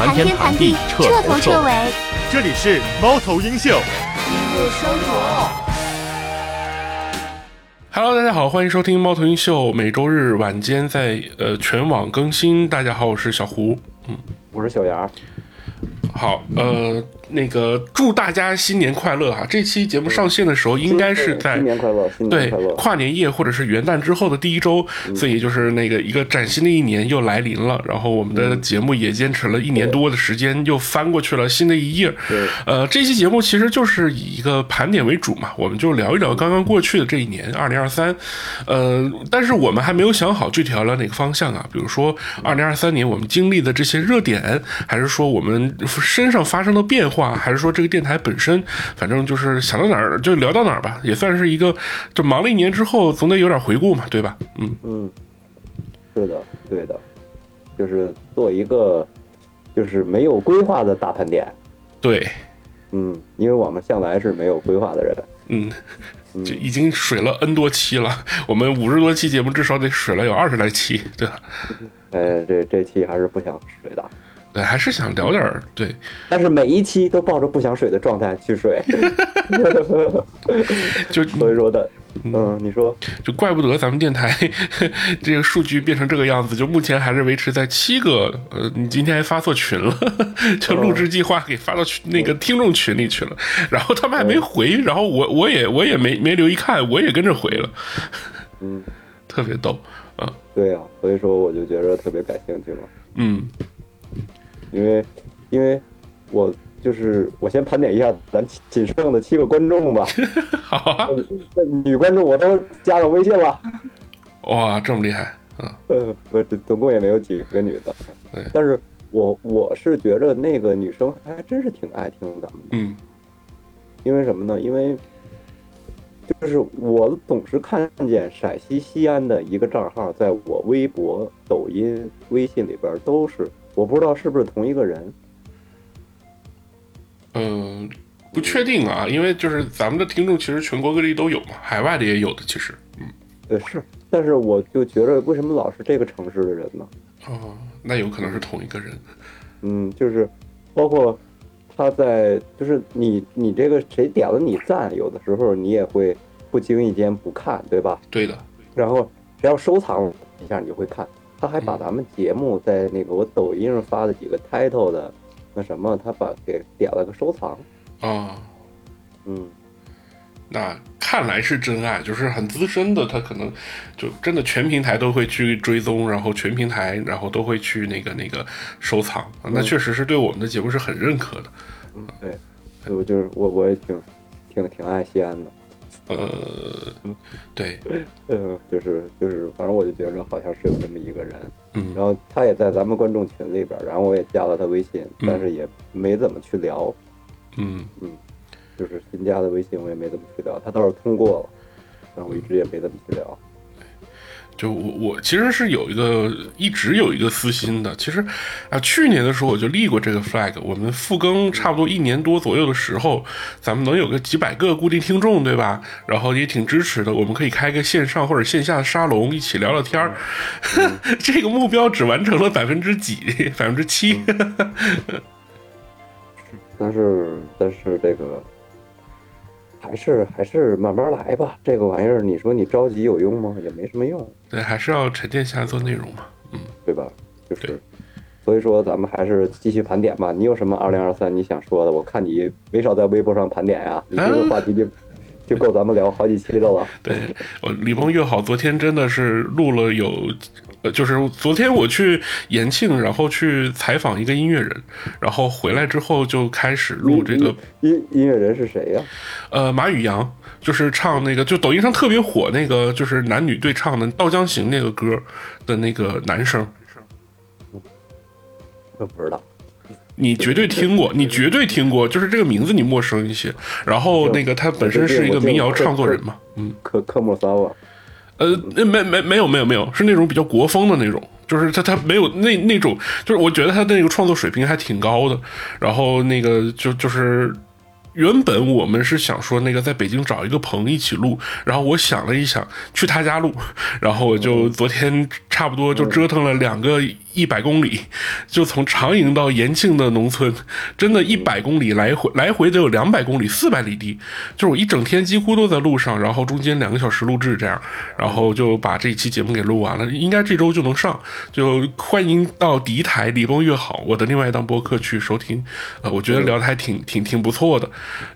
谈天谈地，彻头彻尾。这里是猫头鹰秀。Hello，大家好，欢迎收听猫头鹰秀，每周日晚间在呃全网更新。大家好，我是小胡，嗯，我是小杨。好，呃。那个祝大家新年快乐哈！这期节目上线的时候应该是在新年快乐，对跨年夜或者是元旦之后的第一周，所以就是那个一个崭新的一年又来临了。然后我们的节目也坚持了一年多的时间，又翻过去了新的一页。呃，这期节目其实就是以一个盘点为主嘛，我们就聊一聊刚刚过去的这一年，二零二三。呃，但是我们还没有想好具体要聊哪个方向啊，比如说二零二三年我们经历的这些热点，还是说我们身上发生的变化。还是说这个电台本身，反正就是想到哪儿就聊到哪儿吧，也算是一个，就忙了一年之后，总得有点回顾嘛，对吧？嗯嗯，是的，对的，就是做一个就是没有规划的大盘点。对，嗯，因为我们向来是没有规划的人。嗯，就已经水了 N 多期了，我们五十多期节目至少得水了有二十来期，对吧？哎，这这期还是不想水的。对，还是想聊点儿对，但是每一期都抱着不想水的状态去水 就所以说的，嗯，你说，就怪不得咱们电台 这个数据变成这个样子，就目前还是维持在七个，呃，你今天还发错群了，就录制计划给发到群那个听众群里去了，然后他们还没回，然后我我也我也没没留意看，我也跟着回了，嗯，特别逗，啊，对呀，所以说我就觉得特别感兴趣嘛，嗯。因为，因为，我就是我先盘点一下咱仅剩的七个观众吧。好啊，女观众我都加上微信了。哇，这么厉害！嗯，呃，不，总共也没有几个女的。对，但是我我是觉着那个女生还真是挺爱听咱们的。嗯。因为什么呢？因为就是我总是看见陕西西安的一个账号，在我微博、抖音、微信里边都是。我不知道是不是同一个人，嗯，不确定啊，因为就是咱们的听众其实全国各地都有嘛，海外的也有的，其实，嗯，呃是，但是我就觉得为什么老是这个城市的人呢？哦，那有可能是同一个人，嗯，就是包括他在，就是你你这个谁点了你赞，有的时候你也会不经意间不看，对吧？对的，然后只要收藏一下，你就会看。他还把咱们节目在那个我抖音上发的几个 title 的那什么，他把给点了个收藏。啊，嗯，那看来是真爱，就是很资深的，他可能就真的全平台都会去追踪，然后全平台然后都会去那个那个收藏，那确实是对我们的节目是很认可的，嗯，对，我就是我我也挺挺挺爱西安的。呃，对，呃，就是就是，反正我就觉着好像是有这么一个人，嗯，然后他也在咱们观众群里边，然后我也加了他微信，但是也没怎么去聊，嗯。嗯，就是新加的微信我也没怎么去聊，他倒是通过了，然后我一直也没怎么去聊。就我我其实是有一个一直有一个私心的，其实啊去年的时候我就立过这个 flag，我们复更差不多一年多左右的时候，咱们能有个几百个固定听众，对吧？然后也挺支持的，我们可以开个线上或者线下的沙龙，一起聊聊天儿。这个目标只完成了百分之几？百分之七。但是但是这个。还是还是慢慢来吧，这个玩意儿，你说你着急有用吗？也没什么用。对，还是要沉淀下来做内容嘛，嗯，对吧？就是，所以说咱们还是继续盘点吧。你有什么二零二三你想说的？我看你没少在微博上盘点呀，你这个话题就就够咱们聊好几期的了。对，我李鹏越好，昨天真的是录了有。呃，就是昨天我去延庆，然后去采访一个音乐人，然后回来之后就开始录这个音音乐人是谁呀？呃，马宇阳，就是唱那个就抖音上特别火那个，就是男女对唱的《稻江行》那个歌的那个男生。我不知道，你绝对听过，你绝对听过，就是这个名字你陌生一些。然后那个他本身是一个民谣唱作人嘛，嗯，科科莫萨瓦。呃，没没没有没有没有，是那种比较国风的那种，就是他他没有那那种，就是我觉得他的那个创作水平还挺高的，然后那个就就是原本我们是想说那个在北京找一个棚一起录，然后我想了一想去他家录，然后我就昨天差不多就折腾了两个一百公里，就从长营到延庆的农村，真的一百公里来回来回得有两百公里，四百里地，就是我一整天几乎都在路上，然后中间两个小时录制这样，然后就把这一期节目给录完了，应该这周就能上，就欢迎到第一台李峰越好我的另外一档播客去收听，呃，我觉得聊的还挺挺挺不错的。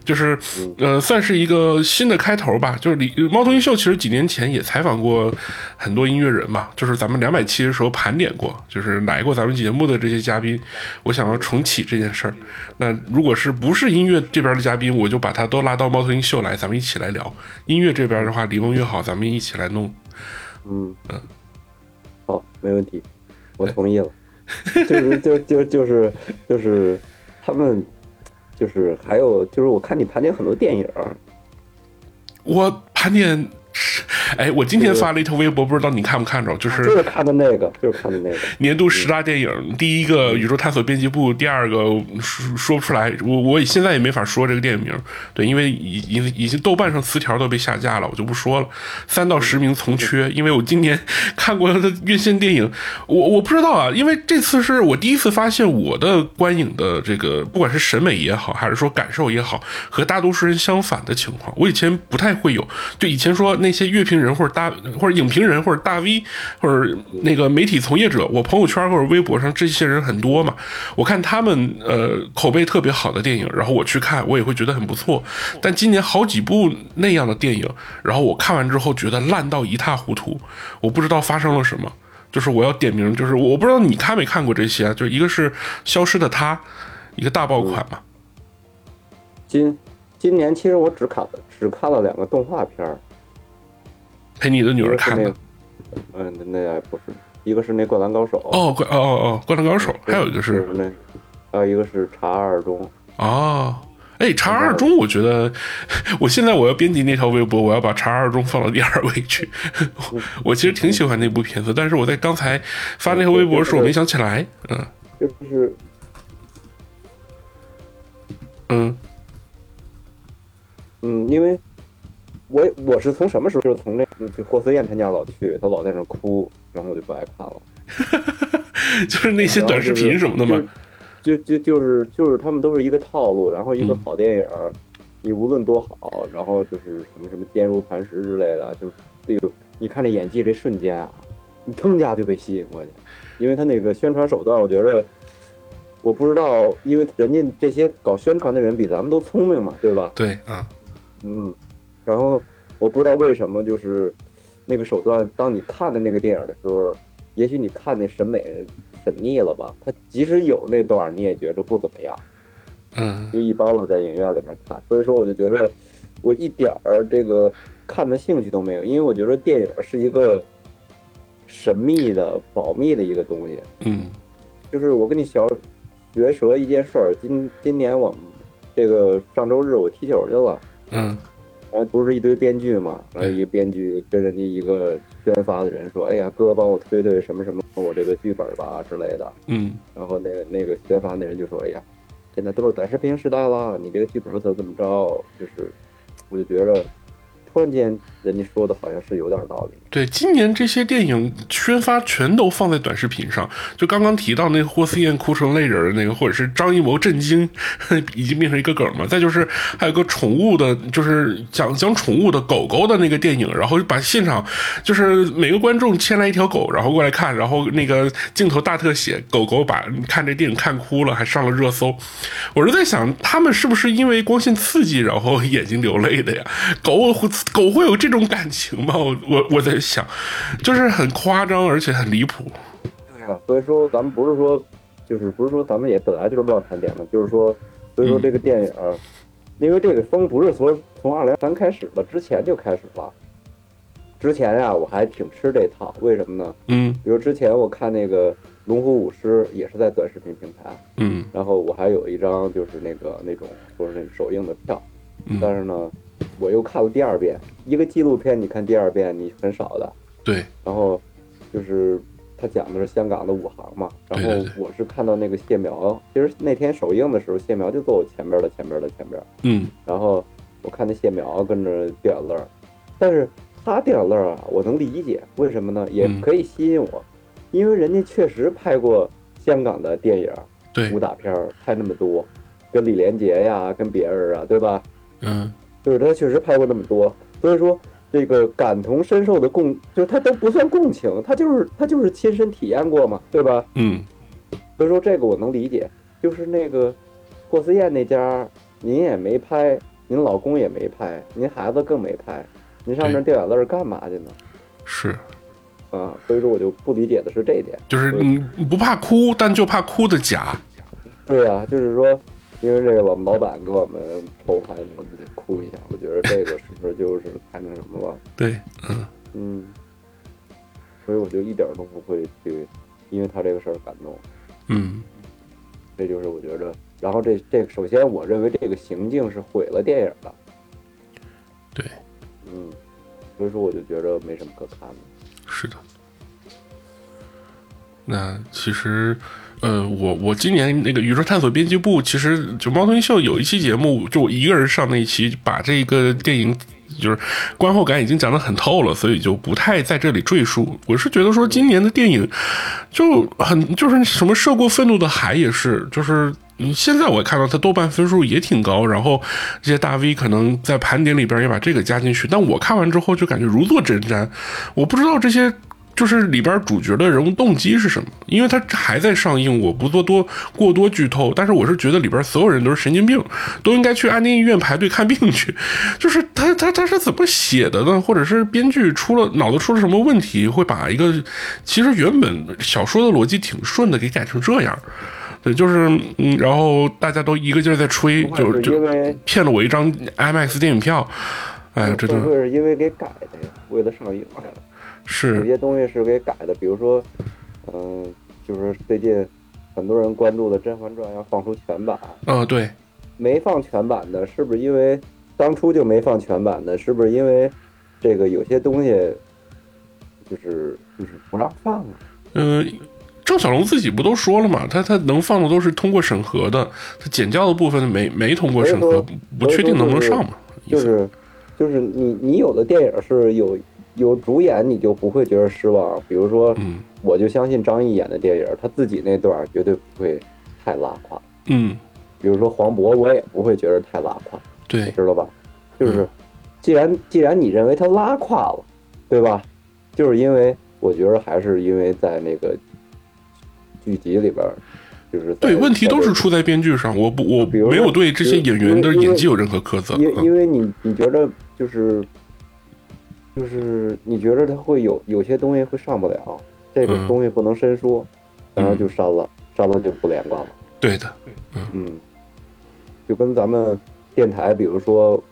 就是呃，算是一个新的开头吧。就是李猫头鹰秀其实几年前也采访过很多音乐人嘛，就是咱们两百期的时候盘点过，就是来过咱们节目的这些嘉宾，我想要重启这件事儿。那如果是不是音乐这边的嘉宾，我就把他都拉到猫头鹰秀来，咱们一起来聊。音乐这边的话，离梦越好，咱们一起来弄。嗯嗯，好，没问题，我 同意了。就是就就就是就是他们。就是还有就是我看你盘点很多电影，我盘点。哎，我今天发了一条微博，不知道你看不看着？就是就是看的那个，就是看的那个年度十大电影。第一个《宇宙探索编辑部》，第二个说说不出来，我我现在也没法说这个电影名。对，因为已已已经豆瓣上词条都被下架了，我就不说了。三到十名从缺，因为我今年看过的院线电影，我我不知道啊，因为这次是我第一次发现我的观影的这个，不管是审美也好，还是说感受也好，和大多数人相反的情况。我以前不太会有，就以前说。那些乐评人或者大或者影评人或者大 V 或者那个媒体从业者，我朋友圈或者微博上这些人很多嘛，我看他们呃口碑特别好的电影，然后我去看，我也会觉得很不错。但今年好几部那样的电影，然后我看完之后觉得烂到一塌糊涂，我不知道发生了什么。就是我要点名，就是我不知道你看没看过这些，就一个是《消失的她》，一个大爆款嘛。今今年其实我只看了只看了两个动画片儿。陪你的女儿看的，嗯，那不是，一个是那《灌篮高手》哦，灌哦哦哦，《灌篮高手》，还有一个是那，还有一个是《查二中》哦，哎，《查二中》，我觉得 我现在我要编辑那条微博，我要把《查二中》放到第二位去。我其实挺喜欢那部片子，但是我在刚才发那条微博的时候，我没想起来，嗯，就是，嗯，嗯，因为。我我是从什么时候？就是从那霍思燕他家老去，他老在那哭，然后我就不爱看了。就是那些短视频什么的嘛，就就就是就是他们都是一个套路。然后一个好电影，你无论多好，然后就是什么什么坚如磐石之类的，就这个你看这演技这瞬间啊，你腾家就被吸引过去，因为他那个宣传手段，我觉得我不知道，因为人家这些搞宣传的人比咱们都聪明嘛，对吧？对，啊，嗯。然后我不知道为什么，就是那个手段，当你看的那个电影的时候，也许你看那审美审腻了吧？他即使有那段，你也觉得不怎么样，嗯，就一般了，在影院里面看。所以说，我就觉得我一点儿这个看的兴趣都没有，因为我觉得电影是一个神秘的、保密的一个东西。嗯，就是我跟你小学说一件事儿，今今年我们这个上周日我踢球去了，嗯。然后不是一堆编剧嘛，然后一个编剧跟人家一个宣发的人说：“哎呀，哥帮我推推什么什么我这个剧本吧之类的。”嗯，然后那个那个宣发那人就说：“哎呀，现在都是短视频时代了，你这个剧本怎么怎么着？”就是，我就觉着。突然间，人家说的好像是有点道理。对，今年这些电影宣发全都放在短视频上。就刚刚提到那个霍思燕哭成泪人的那个，或者是张艺谋震惊，已经变成一个梗嘛。再就是还有个宠物的，就是讲讲宠物的狗狗的那个电影，然后把现场就是每个观众牵来一条狗，然后过来看，然后那个镜头大特写，狗狗把看这电影看哭了，还上了热搜。我是在想，他们是不是因为光线刺激，然后眼睛流泪的呀？狗会。狗会有这种感情吗？我我在想，就是很夸张，而且很离谱。对啊，所以说咱们不是说，就是不是说咱们也本来就是乱盘点的，就是说，所以说这个电影，因为这个风不是说从二零三开始的，之前就开始了。之前呀，我还挺吃这套，为什么呢？嗯，比如之前我看那个《龙虎舞狮》也是在短视频平台，嗯，然后我还有一张就是那个那种说是那首映的票，但是呢。我又看了第二遍一个纪录片，你看第二遍你很少的。对。然后就是他讲的是香港的武行嘛，然后我是看到那个谢苗，其实那天首映的时候，谢苗就坐我前边的前边的前边，嗯然后我看那谢苗跟着掉眼泪儿，但是他掉眼泪儿啊，我能理解，为什么呢？也嗯可以吸引我，因为人家确实拍过香港的电影、对武，打片儿，拍那么多，跟李连杰呀，跟别人啊，对吧？嗯就是他确实拍过那么多，所以说这个感同身受的共，就是他都不算共情，他就是他就是亲身体验过嘛，对吧？嗯所以说这个我能理解，就是那个霍思燕那家，您也没拍，您老公也没拍，您孩子更没拍，您上那儿掉眼泪儿干嘛去呢？是，啊，所以说我就不理解的是这一点。就是你不怕哭，但就怕哭的假。对啊，就是说，因为这个我们老板给我们抽拍，我们得哭一下，我觉得这个是不是就是太那什么了？对，嗯嗯，所以我就一点儿都不会去因为他这个事儿感动，嗯这就是我觉得。然后这这首先我认为这个行径是毁了电影的，对，嗯，所以说我就觉得没什么可看的。是的。那其实，呃，我我今年那个宇宙探索编辑部，其实就猫头鹰秀有一期节目，就我一个人上那一期，把这个电影就是观后感已经讲得很透了，所以就不太在这里赘述。我是觉得说，今年的电影就很就是什么涉过愤怒的海也是，就是。现在我看到它豆瓣分数也挺高，然后这些大 V 可能在盘点里边也把这个加进去，但我看完之后就感觉如坐针毡，我不知道这些就是里边主角的人物动机是什么，因为它还在上映，我不做多过多剧透，但是我是觉得里边所有人都是神经病，都应该去安定医院排队看病去。就是他他他是怎么写的呢？或者是编剧出了脑子出了什么问题，会把一个其实原本小说的逻辑挺顺的给改成这样？对，就是嗯，然后大家都一个劲儿在吹，就就骗了我一张 IMAX 电影票，哎呀，这都会是因为给改的呀？为了上映是有些东西是给改的，比如说，嗯、就是最近很多人关注的《甄嬛传》要放出全版，呃，对，没放全版的，是不是因为当初就没放全版的？是不是因为这个有些东西就是就是不让放啊？嗯、郑小龙自己不都说了嘛，他他能放的都是通过审核的，他剪掉的部分没没通过审核，不确定能不能上嘛。就是就是你你有的电影是有有主演，你就不会觉得失望。比如说，嗯我就相信张译演的电影，他自己那段绝对不会太拉胯。嗯，比如说黄渤，我也不会觉得太拉胯。对，知道吧？就是，既然既然你认为他拉胯了，对吧？就是因为我觉得还是因为在那个剧集里边，就是对，问题都是出在编剧上，我不我没有对这些演员的演技有任何苛责。因为嗯因为你你觉得就是就是你觉得它会有有些东西会上不了，这个嗯。东西不能深说，然后就删了，删了就不连贯了。对的，嗯，就跟咱们电台，比如说，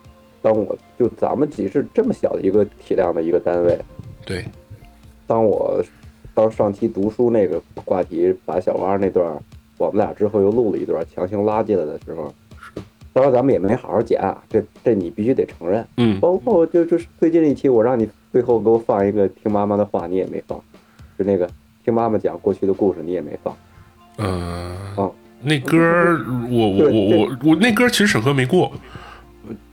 当我就咱们只是这么小的一个体量的一个单位，对，当我当上期读书那个话题把小蛙那段，我们俩之后又录了一段，强行拉进来的时候，当然咱们也没好好剪啊，这这你必须得承认。嗯包括就就是最近一期，我让你最后给我放一个听妈妈的话，你也没放，就那个听妈妈讲过去的故事，你也没放。呃，哦那歌儿我我我我我那歌儿其实审核没过。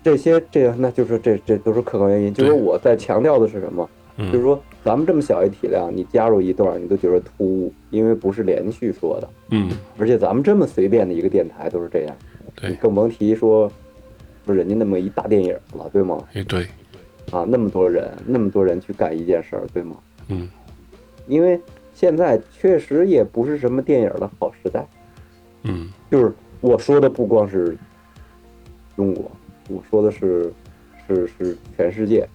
这些这个那就是这这都是客观原因。就是我在强调的是什么？嗯就是说咱们这么小一体量，你加入一段，你都觉得突兀，因为不是连续说的。嗯，而且咱们这么随便的一个电台都是这样，更甭提说，不是人家那么一大电影了，对吗？也对，啊，那么多人，那么多人去干一件事儿，对吗？嗯因为现在确实也不是什么电影的好时代，嗯就是我说的不光是中国，我说的是是是全世界。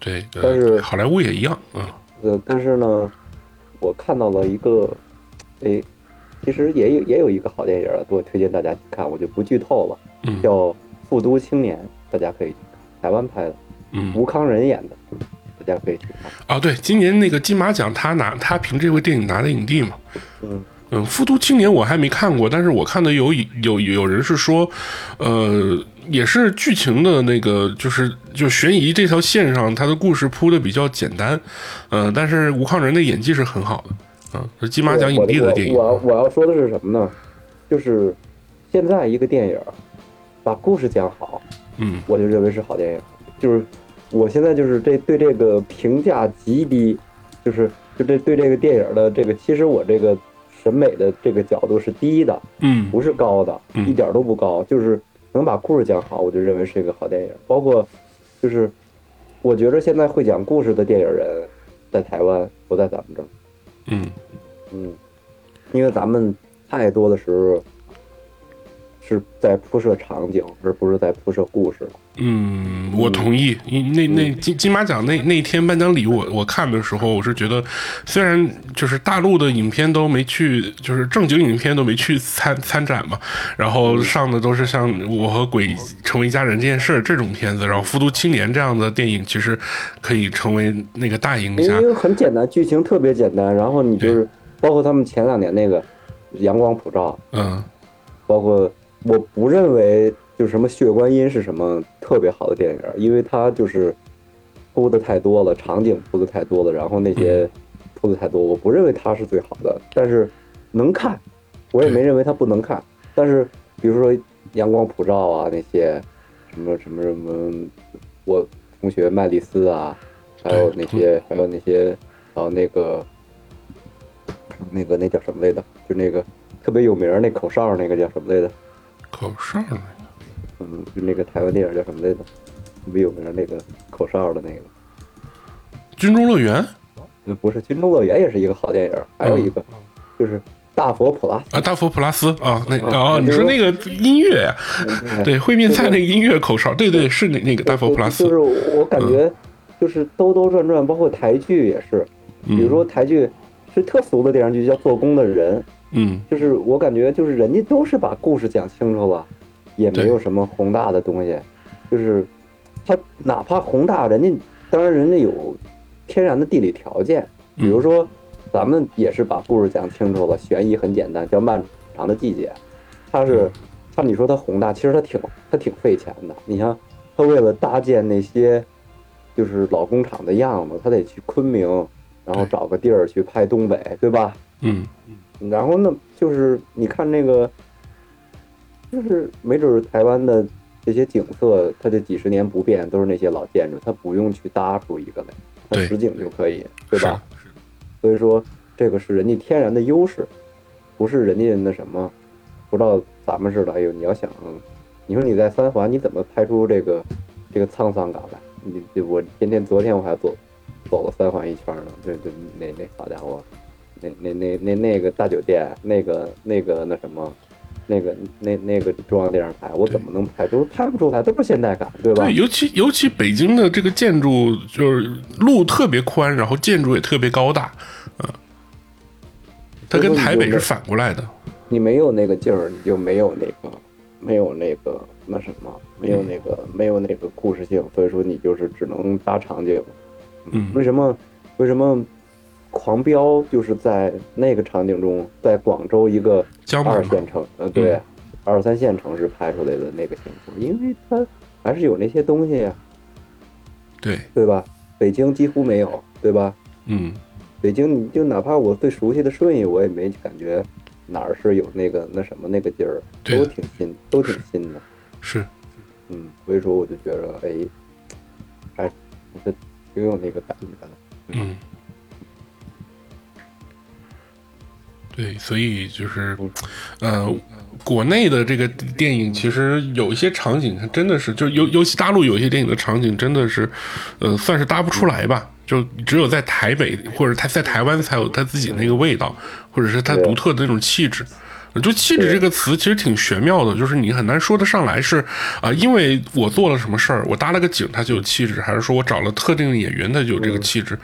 对，但是呃，好莱坞也一样啊。呃，但是呢，我看到了一个，哎，其实也有也有一个好电影啊，我推荐大家去看，我就不剧透了。嗯叫《复都青年》，大家可以去看，台湾拍的，嗯吴康仁演的，大家可以去看。啊，对，今年那个金马奖他拿他凭这部电影拿的影帝嘛。嗯嗯，《复读青年》我还没看过，但是我看的有有有人是说，呃，也是剧情的那个，就是就悬疑这条线上，他的故事铺的比较简单，呃，但是吴康仁的演技是很好的。嗯，是金马奖影帝的电影。我我我要说的是什么呢？就是现在一个电影把故事讲好，嗯，我就认为是好电影。就是我现在就是这对这个评价极低，就是就这对这个电影的这个，其实我这个审美的这个角度是低的，嗯，不是高的，一点都不高，就是能把故事讲好，我就认为是一个好电影。包括就是我觉得现在会讲故事的电影人在台湾，不在咱们这儿。嗯嗯，因为咱们太多的时候是在铺设场景，而不是在铺设故事。嗯，我同意。那那金金马奖那那天颁奖礼，我我看的时候，我是觉得，虽然就是大陆的影片都没去，就是正经影片都没去参参展嘛，然后上的都是像《我和鬼成为一家人》这件事这种片子，然后《复读青年》这样的电影，其实可以成为那个大赢家。因为很简单，剧情特别简单，然后你就是包括他们前两年那个《阳光普照》，嗯，包括。我不认为就是什么血观音是什么特别好的电影，因为它就是铺的太多了，场景铺的太多了，然后那些铺的太多，我不认为它是最好的。但是能看，我也没认为它不能看。但是比如说《阳光普照》啊，那些什么什么什么，我同学麦丽丝啊，还有那些还有那些还有那个那个那叫什么来着？就那个特别有名那口哨那个叫什么来着？口哨那个，嗯，就那个台湾电影叫什么来着？特别有名那个口哨的那个《军中乐园》。不是《军中乐园》也是一个好电影，还有一个就是《大佛普拉斯》啊，《大佛普拉斯》啊，那哦，你说那个音乐呀？对，烩面菜那个音乐口哨，对对，是那那个《大佛普拉斯》。就是我感觉，就是兜兜转转，包括台剧也是，比如说台剧是特俗的电视剧叫《做工的人》。嗯，就是我感觉，就是人家都是把故事讲清楚了，也没有什么宏大的东西，就是它哪怕宏大，人家当然人家有天然的地理条件，比如说咱们也是把故事讲清楚了，悬疑很简单，叫《漫长的季节》，它是，像你说它宏大，其实它挺它挺费钱的。你像它为了搭建那些就是老工厂的样子，它得去昆明，然后找个地儿去拍东北，对吧？嗯。然后呢，就是你看那个，就是没准台湾的这些景色，它这几十年不变，都是那些老建筑，它不用去搭出一个来，它实景就可以，对吧？所以说，这个是人家天然的优势，不是人家那什么，不知道咱们似的。哎呦，你要想，你说你在三环，你怎么拍出这个这个沧桑感来？你我天天昨天我还走走了三环一圈呢，这这那那好家伙！那那那那那个大酒店，那个那个那什么，那个那那个中央电视台，我怎么能拍？都拍不出来，都是现代感，对吧？对，尤其尤其北京的这个建筑，就是路特别宽，然后建筑也特别高大，嗯，它跟台北是反过来的。你没有那个劲儿，你就没有那个，没有那个那什么，没有那个没有那个故事性，所以说你就是只能搭场景。嗯，为什么？为什么？狂飙就是在那个场景中，在广州一个二线城，呃，对，二三线城市拍出来的那个情况，因为它还是有那些东西呀，对，对吧？北京几乎没有，对吧？嗯，北京你就哪怕我最熟悉的顺义，我也没感觉哪儿是有那个那什么那个劲儿，都挺新，都挺新的，是，嗯，所以说我就觉得，哎，还是挺有那个感觉的，嗯。对，所以就是，呃，国内的这个电影其实有一些场景，它真的是，就尤尤其大陆有一些电影的场景，真的是，呃，算是搭不出来吧。就只有在台北或者他在台湾才有他自己那个味道，或者是他独特的那种气质。就气质这个词其实挺玄妙的，就是你很难说得上来是啊，因为我做了什么事儿，我搭了个景，它就有气质，还是说我找了特定的演员，它就有这个气质，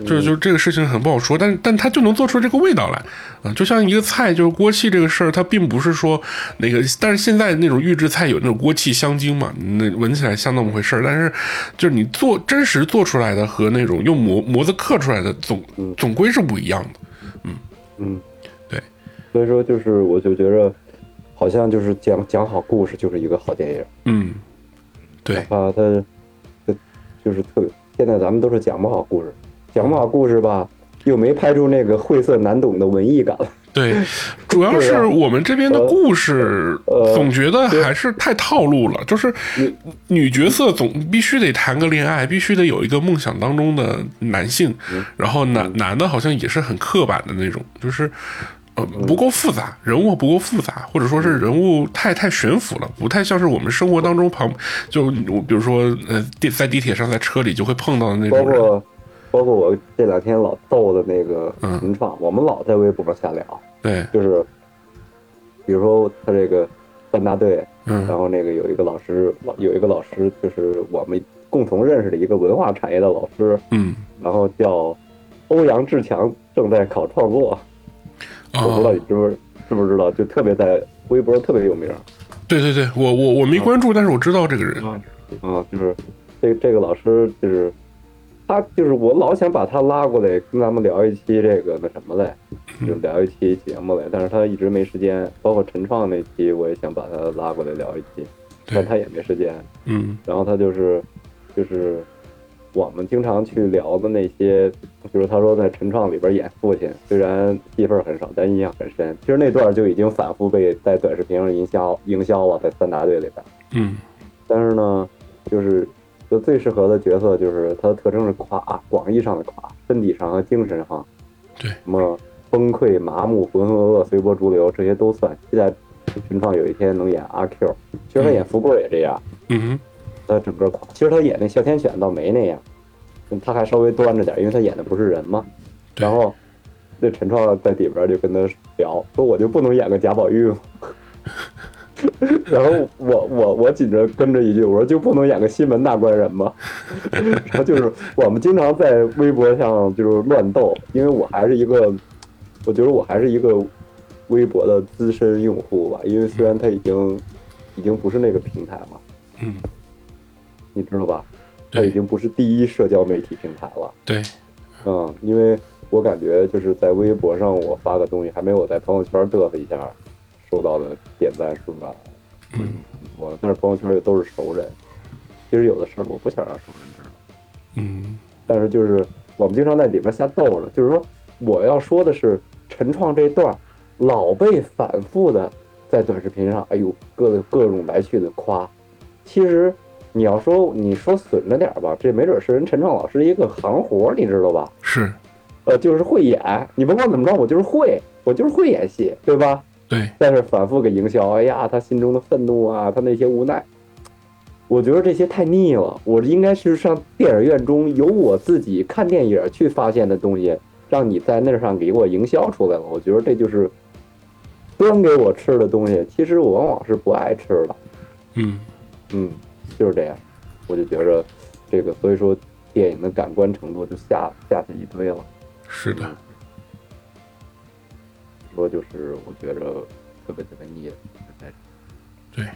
就是就是这个事情很不好说，但但它就能做出这个味道来啊，就像一个菜，就是锅气这个事儿，它并不是说那个，但是现在那种预制菜有那种锅气香精嘛，那闻起来像那么回事儿，但是就是你做真实做出来的和那种用模模子刻出来的总总归是不一样的，嗯。嗯。所以说，就是我就觉着，好像就是讲讲好故事就是一个好电影。嗯，对。啊，他，他就是特别。现在咱们都是讲不好故事，讲不好故事吧，又没拍出那个晦涩难懂的文艺感来。对，主要 是我们这边的故事总觉得还是太套路了，就是女角色总必须得谈个恋爱，必须得有一个梦想当中的男性，然后男男的好像也是很刻板的那种，就是呃不够复杂，人物不够复杂，或者说是人物太太悬浮了，不太像是我们生活当中旁就比如说呃地在地铁上在车里就会碰到的那种人。包括我这两天老逗的那个陈创，我们老在微博上瞎聊。对，就是，比如说他这个三大队，嗯，然后那个有一个老师，有一个老师就是我们共同认识的一个文化产业的老师，嗯，然后叫欧阳志强，正在考创作。我不知道你知不知不知道，就特别在微博特别有名。对对对，我我我没关注，但是我知道这个人。啊，就是这这个老师就是。他就是我老想把他拉过来跟咱们聊一期这个那什么嘞，就聊一期节目嘞，但是他一直没时间。包括陈创那期，我也想把他拉过来聊一期，但他也没时间。嗯，然后他就是，就是我们经常去聊的那些，比如他说在陈创里边演父亲，虽然戏份很少，但印象很深。其实那段就已经反复被在短视频上营销营销了，在三大队里边。嗯，但是呢，就是。就最适合的角色就是他的特征是垮，广义上的垮，身体上和精神上，对，什么崩溃、麻木、浑浑噩噩、随波逐流，这些都算。期待陈创有一天能演阿 Q，其实他演福贵也这样，嗯，他整个垮。其实他演那哮天犬倒没那样，他还稍微端着点，因为他演的不是人嘛。然后那陈创在里边就跟他聊，说我就不能演个贾宝玉吗？然后我我我紧着跟着一句，我说就不能演个西门大官人吗？然后就是我们经常在微博上就是乱斗，因为我还是一个，我觉得我还是一个微博的资深用户吧。因为虽然他已经已经不是那个平台了，嗯，你知道吧？它已经不是第一社交媒体平台了。对，嗯，因为我感觉就是在微博上我发个东西，还没我在朋友圈嘚瑟一下。收到的点赞数吧，嗯，我但是朋友圈里都是熟人，其实有的事儿我不想让熟人知道，嗯，但是就是我们经常在里边瞎逗着，就是说我要说的是陈创这段老被反复的在短视频上，哎呦各各种来去的夸，其实你要说你说损着点吧，这没准是人陈创老师一个行活，你知道吧？是，呃，就是会演，你甭管怎么着，我就是会，我就是会演戏，对吧？对，但是反复给营销，哎呀，他心中的愤怒啊，他那些无奈，我觉得这些太腻了。我应该是上电影院中有我自己看电影去发现的东西，让你在那上给我营销出来了。我觉得这就是端给我吃的东西，其实我往往是不爱吃的。嗯嗯，就是这样，我就觉着这个，所以说电影的感官程度就下下去一堆了。是的。说就是，我觉着特别特别腻。对，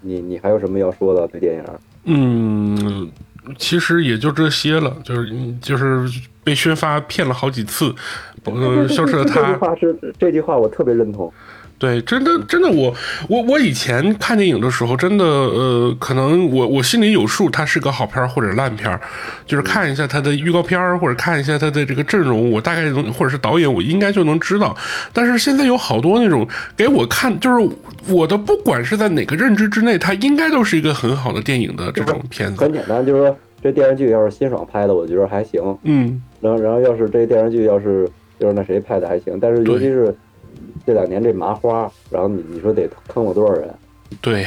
你你还有什么要说的对电影？嗯，其实也就这些了，就是就是被宣发骗了好几次，呃，消失了他。这句话是这句话，我特别认同。对，真的，真的，我我我以前看电影的时候，真的，呃，可能我我心里有数，它是个好片或者烂片就是看一下它的预告片或者看一下它的这个阵容，我大概能，或者是导演，我应该就能知道。但是现在有好多那种给我看，就是我的不管是在哪个认知之内，它应该都是一个很好的电影的这种片子。很简单，就是说这电视剧要是辛爽拍的，我觉得还行。嗯，然后然后要是这电视剧要是就是那谁拍的还行，但是尤其是。这两年这麻花，然后你你说得坑了多少人？对。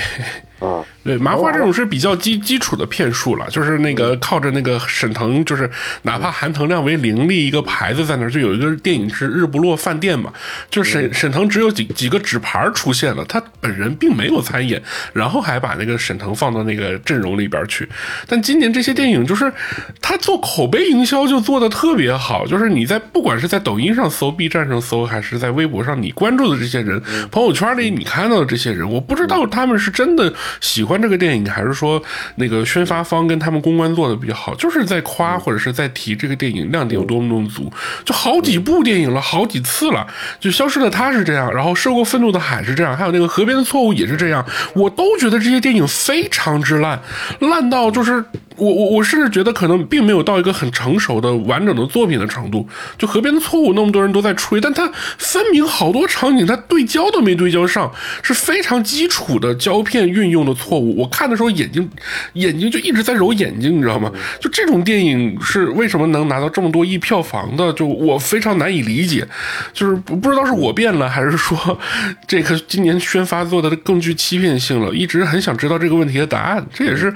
啊，对，麻花这种是比较基基础的骗术了，就是那个靠着那个沈腾，就是哪怕含糖量为零立一个牌子在那儿，就有一个电影是日不落饭店嘛，就沈沈腾只有几几个纸牌出现了，他本人并没有参演，然后还把那个沈腾放到那个阵容里边去。但今年这些电影就是他做口碑营销就做的特别好，就是你在不管是在抖音上搜、B 站上搜，还是在微博上你关注的这些人，朋友圈里你看到的这些人，我不知道他们是真的。喜欢这个电影，还是说那个宣发方跟他们公关做的比较好？就是在夸或者是在提这个电影亮点有多么多么足，就好几部电影了，好几次了。就消失的他是这样，然后涉过愤怒的海是这样，还有那个河边的错误也是这样。我都觉得这些电影非常之烂，烂到就是我我我甚至觉得可能并没有到一个很成熟的完整的作品的程度。就河边的错误那么多人都在吹，但它分明好多场景它对焦都没对焦上，是非常基础的胶片运用的错误。我看的时候眼睛眼睛就一直在揉眼睛，你知道吗？就这种电影是为什么能拿到这么多亿票房的？就我非常难以理解，就是不不知道是我变了，还是说 这个今年宣发做的更具欺骗性了。一直很想知道这个问题的答案，这也是。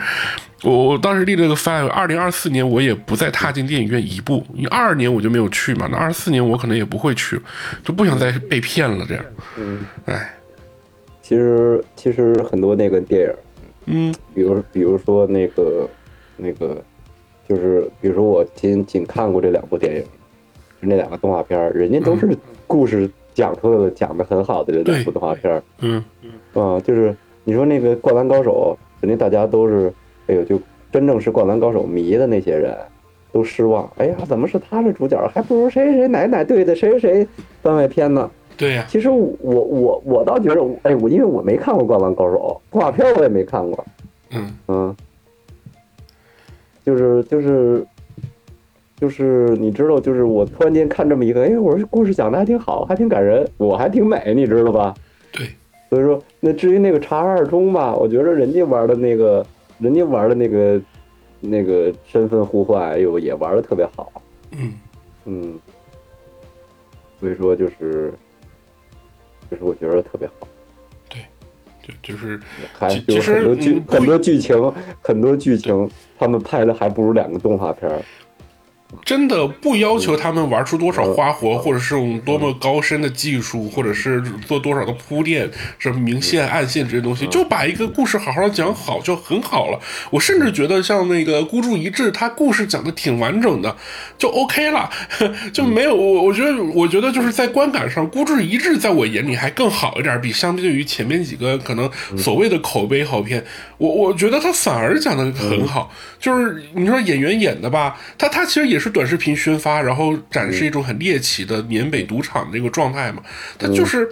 我我当时立了个 flag，二零二四年我也不再踏进电影院一步。因为二二年我就没有去嘛，那二四年我可能也不会去，就不想再被骗了。这样，嗯，哎，其实其实很多那个电影，嗯，比如比如说那个那个，就是比如说我仅仅看过这两部电影，就那两个动画片儿，人家都是故事讲出来的，讲的很好的这两部动画片儿，嗯啊，就是你说那个《灌篮高手》，肯定大家都是。哎呦，就真正是灌篮高手迷的那些人，都失望。哎呀，怎么是他是主角，还不如谁谁哪哪队的谁谁番外篇呢？对呀。其实我我我倒觉得，哎，我因为我没看过《灌篮高手》动画片，我也没看过。嗯嗯。就是就是就是你知道，就是我突然间看这么一个，哎，我说故事讲的还挺好，还挺感人，我还挺美，你知道吧？对。所以说，那至于那个查二中吧，我觉得人家玩的那个。人家玩的那个那个身份互换，哎呦，也玩的特别好。嗯嗯，所以说就是，就是我觉得特别好。对，就就是还有很多剧很多剧情很多剧情，他们拍的还不如两个动画片。真的不要求他们玩出多少花活，或者是用多么高深的技术，或者是做多少的铺垫，什么明线暗线这些东西，就把一个故事好好讲好就很好了。我甚至觉得像那个孤注一掷，他故事讲的挺完整的，就 OK 了，就没有我我觉得我觉得就是在观感上，孤注一掷在我眼里还更好一点，比相对于前面几个可能所谓的口碑好片，我我觉得他反而讲的很好。就是你说演员演的吧，他他其实也是短视频宣发，然后展示一种很猎奇的缅北赌场的这个状态嘛，他就是。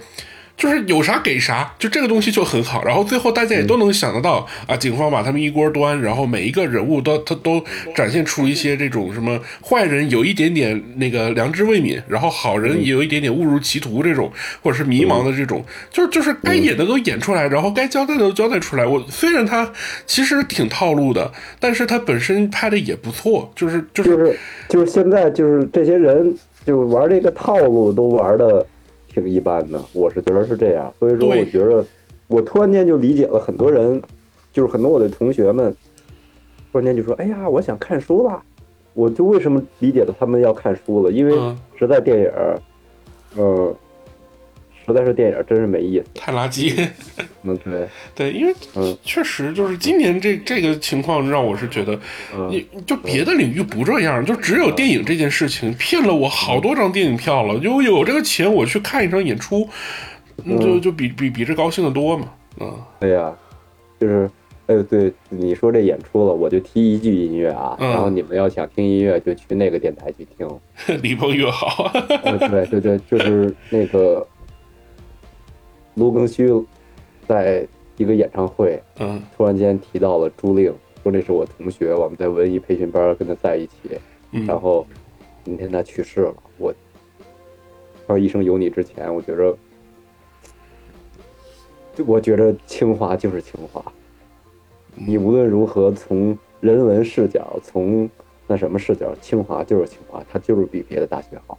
就是有啥给啥，就这个东西就很好。然后最后大家也都能想得到啊，警方把他们一锅端，然后每一个人物都他都展现出一些这种什么坏人有一点点那个良知未泯，然后好人也有一点点误入歧途这种，或者是迷茫的这种，就是就是该演的都演出来，然后该交代的都交代出来。我虽然他其实挺套路的，但是他本身拍的也不错，就是就是就是现在就是这些人就玩这个套路都玩的。挺一般的，我是觉得是这样，所以说我觉得，我突然间就理解了很多人，就是很多我的同学们，突然间就说：“哎呀，我想看书了。”我就为什么理解了他们要看书了？因为实在电影，嗯。实在是电影真是没意思，太垃圾。嗯，对对，因为确实就是今年这这个情况让我是觉得，你就别的领域不这样，就只有电影这件事情骗了我好多张电影票了。就有这个钱，我去看一场演出，就就比比比这高兴的多嘛。嗯，对呀，就是，哎，对，你说这演出了，我就提一句音乐啊，然后你们要想听音乐，就去那个电台去听，离鹏越好。对对对，就是那个。卢庚戌在一个演唱会，嗯，突然间提到了朱令，说那是我同学，我们在文艺培训班跟他在一起，然后今天他去世了。我说一生有你之前，我觉着，我觉着清华就是清华，你无论如何从人文视角，从那什么视角，清华就是清华，它就是比别的大学好。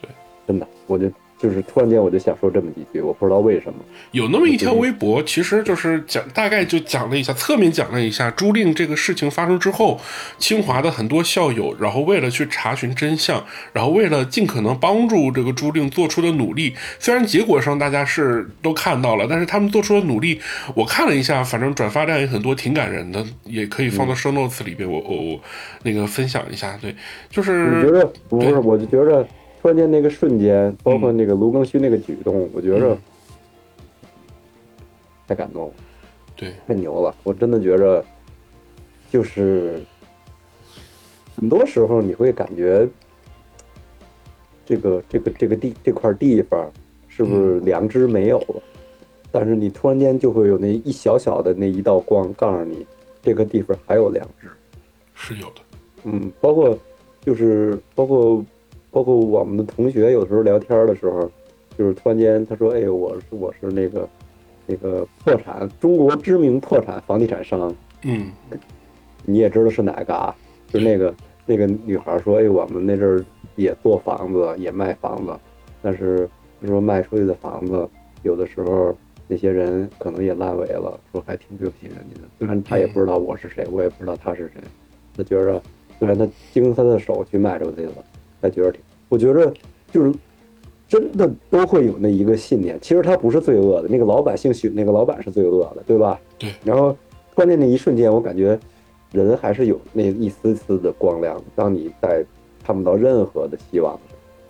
对，真的，我就。就是突然间我就想说这么几句，我不知道为什么有那么一条微博，其实就是讲大概就讲了一下，侧面讲了一下朱令这个事情发生之后，清华的很多校友，然后为了去查询真相，然后为了尽可能帮助这个朱令做出的努力，虽然结果上大家是都看到了，但是他们做出的努力，我看了一下，反正转发量也很多，挺感人的，也可以放到 show notes 里边，我我我那个分享一下，对，就是你觉得不是，我就觉得。关键那个瞬间，包括那个卢庚戌那个举动，我觉着太感动了。对，太牛了！我真的觉着，就是很多时候你会感觉，这个这个这个地这块地方是不是良知没有了？但是你突然间就会有那一小小的那一道光，告诉你这个地方还有良知。是有的。嗯，包括就是包括包括我们的同学，有时候聊天的时候，就是突然间他说：“哎，我是我是那个那个破产中国知名破产房地产商。”嗯，你也知道是哪个啊？就那个那个女孩说：“哎，我们那阵儿也做房子，也卖房子，但是说卖出去的房子，有的时候那些人可能也烂尾了，说还挺对不起人家的。虽然他也不知道我是谁，我也不知道他是谁，他觉着虽然他经他的手去卖出去了，他觉得挺，我觉着就是真的都会有那一个信念。其实他不是罪恶的，那个老板姓许，那个老板是罪恶的，对吧？对。然后关键那一瞬间，我感觉人还是有那一丝丝的光亮。当你在看不到任何的希望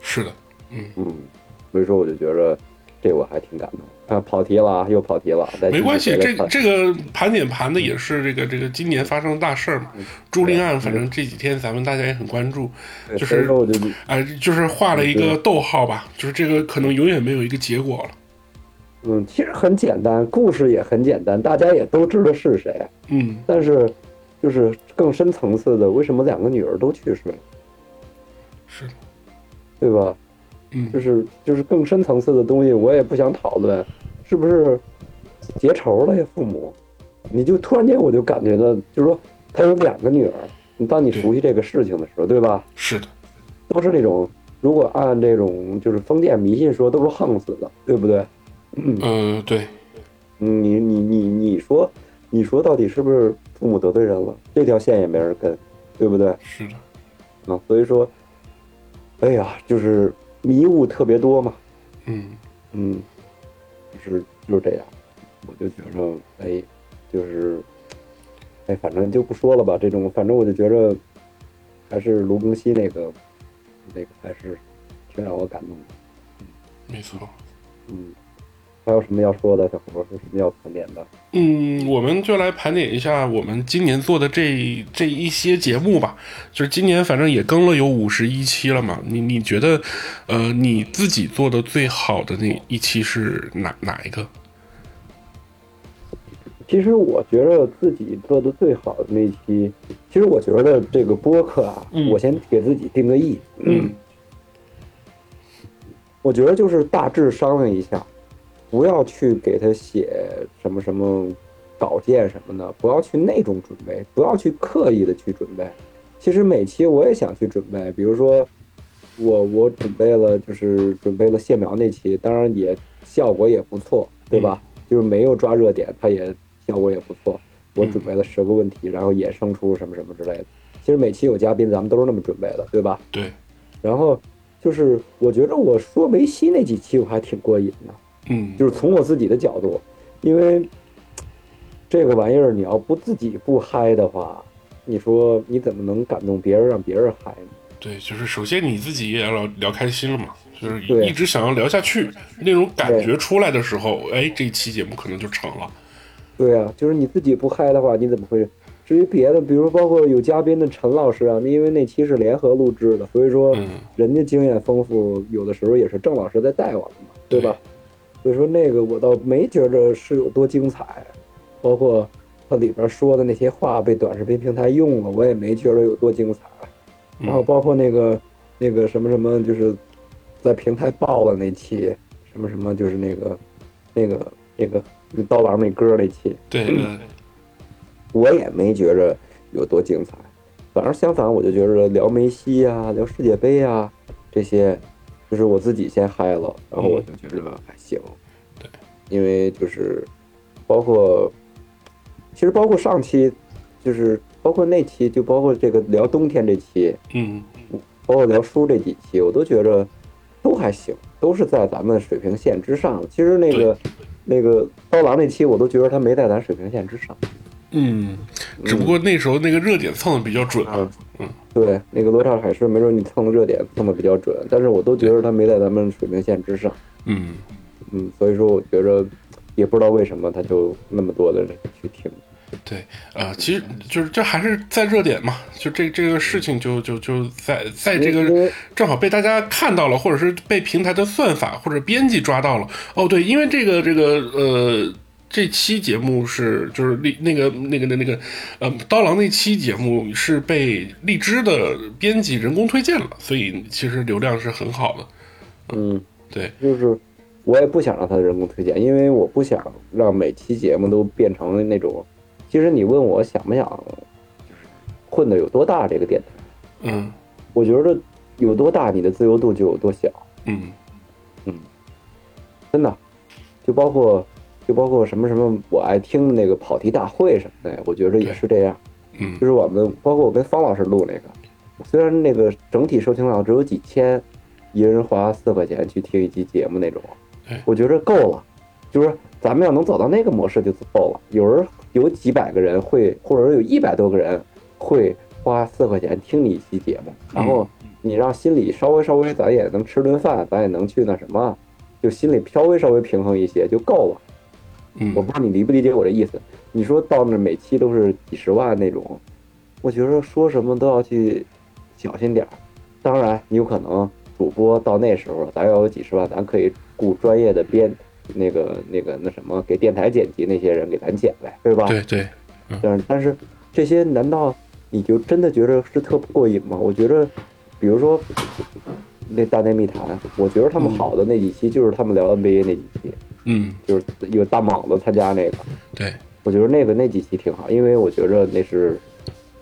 是的，嗯，嗯，所以说我就觉着这我还挺感动。啊，跑题了啊，又跑题了。没关系，这这个盘点盘的也是这个这个今年发生的大事儿嘛。朱令案，反正这几天咱们大家也很关注，就是所以说我就哎，就是画了一个逗号吧，就是这个可能永远没有一个结果了。嗯，其实很简单，故事也很简单，大家也都知道是谁。嗯，但是，就是更深层次的，为什么两个女儿都去世了，是，对吧？嗯就，是就是更深层次的东西，我也不想讨论，是不是结仇了呀？父母，你就突然间我就感觉到，就是说他有两个女儿，你当你熟悉这个事情的时候，对吧？是的，都是那种，如果按这种就是封建迷信说，都是横死的，对不对？呃，对，嗯，你你你你说，你说到底是不是父母得罪人了？这条线也没人跟，对不对？是的，啊，所以说，哎呀，就是迷雾特别多嘛，嗯，嗯，就是就是这样，我就觉着，哎，就是，哎，反正就不说了吧。这种，反正我就觉着，还是卢庚希那个，那个还是挺让我感动的。没错。嗯，还有什么要说的？小伙有什么要盘点的？嗯，我们就来盘点一下我们今年做的这这一些节目吧。就是今年反正也更了有五十一期了嘛。你你觉得，呃，你自己做的最好的那一期是哪哪一个？其实我觉得自己做的最好的那一期，其实我觉得这个播客啊，嗯我先给自己定个义，嗯我觉得就是大致商量一下，不要去给他写什么什么稿件什么的，不要去那种准备，不要去刻意的去准备。其实每期我也想去准备，比如说我 我准备了，就是准备了谢苗那期，当然也效果也不错，对吧？就是没有抓热点，它也效果也不错。我准备了十个问题，然后衍生出什么什么之类的。其实每期有嘉宾，咱们都是那么准备的，对吧？对，然后就是我觉得我说梅西那几期我还挺过瘾的，嗯，就是从我自己的角度，因为这个玩意儿你要不自己不嗨的话，你说你怎么能感动别人让别人嗨呢？对，就是首先你自己也要聊聊开心了嘛，就是对一直想要聊下去，那种感觉出来的时候，哎，这一期节目可能就成了。对啊，就是你自己不嗨的话，你怎么会？至于别的，比如包括有嘉宾的陈老师啊，因为那期是联合录制的，所以说嗯人家经验丰富，有的时候也是郑老师在带我们嘛，对吧？所以说那个我倒没觉着是有多精彩，包括它里边说的那些话被短视频平台用了，我也没觉着有多精彩。然后包括那个那个什么什么，就是在平台爆了那期，什么什么，就是那个那个那个刀郎那歌那期，对，呃我也没觉着有多精彩，反而相反，我就觉着聊梅西啊，聊世界杯啊这些，就是我自己先嗨了，然后我就觉得还行。对，因为就是包括，其实包括上期，就是包括那期，就包括这个聊冬天这期，嗯，包括聊书这几期，我都觉着都还行，都是在咱们水平线之上的。其实那个那个刀郎那期，我都觉得他没在咱水平线之上。嗯，只不过那时候那个热点蹭的比较准啊。嗯，对，那个罗刹海市，没准你蹭的热点蹭的比较准，但是我都觉得他没在咱们水平线之上。嗯，嗯，所以说我觉着也不知道为什么他就那么多的人去听。对，呃，其实就是这还是在热点嘛，就这这个事情就就就在在这个正好被大家看到了，或者是被平台的算法或者编辑抓到了。哦，对，因为这个这个呃。这期节目是就是荔那个那个那那个，呃，刀郎那期节目是被荔枝的编辑人工推荐了，所以其实流量是很好的。嗯，对，就是我也不想让他人工推荐，因为我不想让每期节目都变成那种。其实你问我想不想，就是混的有多大这个电台，嗯我觉得有多大，你的自由度就有多小。嗯嗯真的，就包括就包括什么什么，我爱听的那个跑题大会什么的，我觉得也是这样。嗯就是我们包括我跟方老师录那个，虽然那个整体收听量只有几千，一人花四块钱去听一期节目那种对，我觉得够了。就是咱们要能走到那个模式就足够了。有人有几百个人会，或者说有一百多个人会花四块钱听你一期节目，然后你让心里稍微稍微，咱也能吃顿饭，咱也能去那什么，就心里稍微稍微平衡一些就够了。嗯，我不知道你理不理解我这意思。你说到那每期都是几十万那种，我觉得说什么都要去小心点儿。当然，你有可能主播到那时候，咱要有几十万，咱可以雇专业的编那个那个那什么，给电台剪辑那些人给咱剪呗，对吧？对对，但是但是这些难道你就真的觉得是特不过瘾吗？我觉得，比如说那大内密谈，我觉得他们好的那几期就是他们聊 NBA 那几期，嗯就是有大莽子参加那个。对，我觉得那个那几期挺好，因为我觉着那是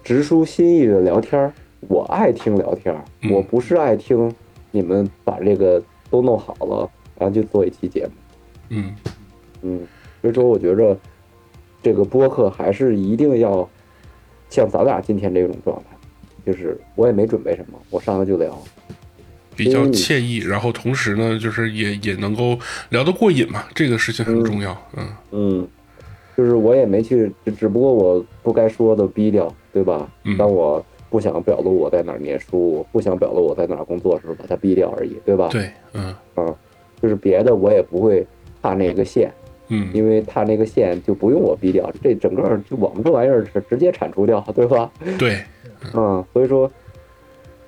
直抒心意的聊天儿。我爱听聊天儿，嗯我不是爱听你们把这个都弄好了，然后就做一期节目。嗯嗯，所以说我觉着这个播客还是一定要像咱俩今天这种状态，就是我也没准备什么，我上来就聊。比较惬意，然后同时呢，就是也也能够聊得过瘾嘛，这个事情很重要。嗯嗯，就是我也没去，只只不过我不该说的逼掉，对吧？嗯当我不想表露我在哪儿念书，不想表露我在哪儿工作的时候，把它逼掉而已，对吧？，对，嗯嗯，就是别的我也不会踏那个线，嗯因为踏那个线就不用我逼掉，这整个就我们这玩意儿是直接铲除掉，对吧？对，嗯，所以说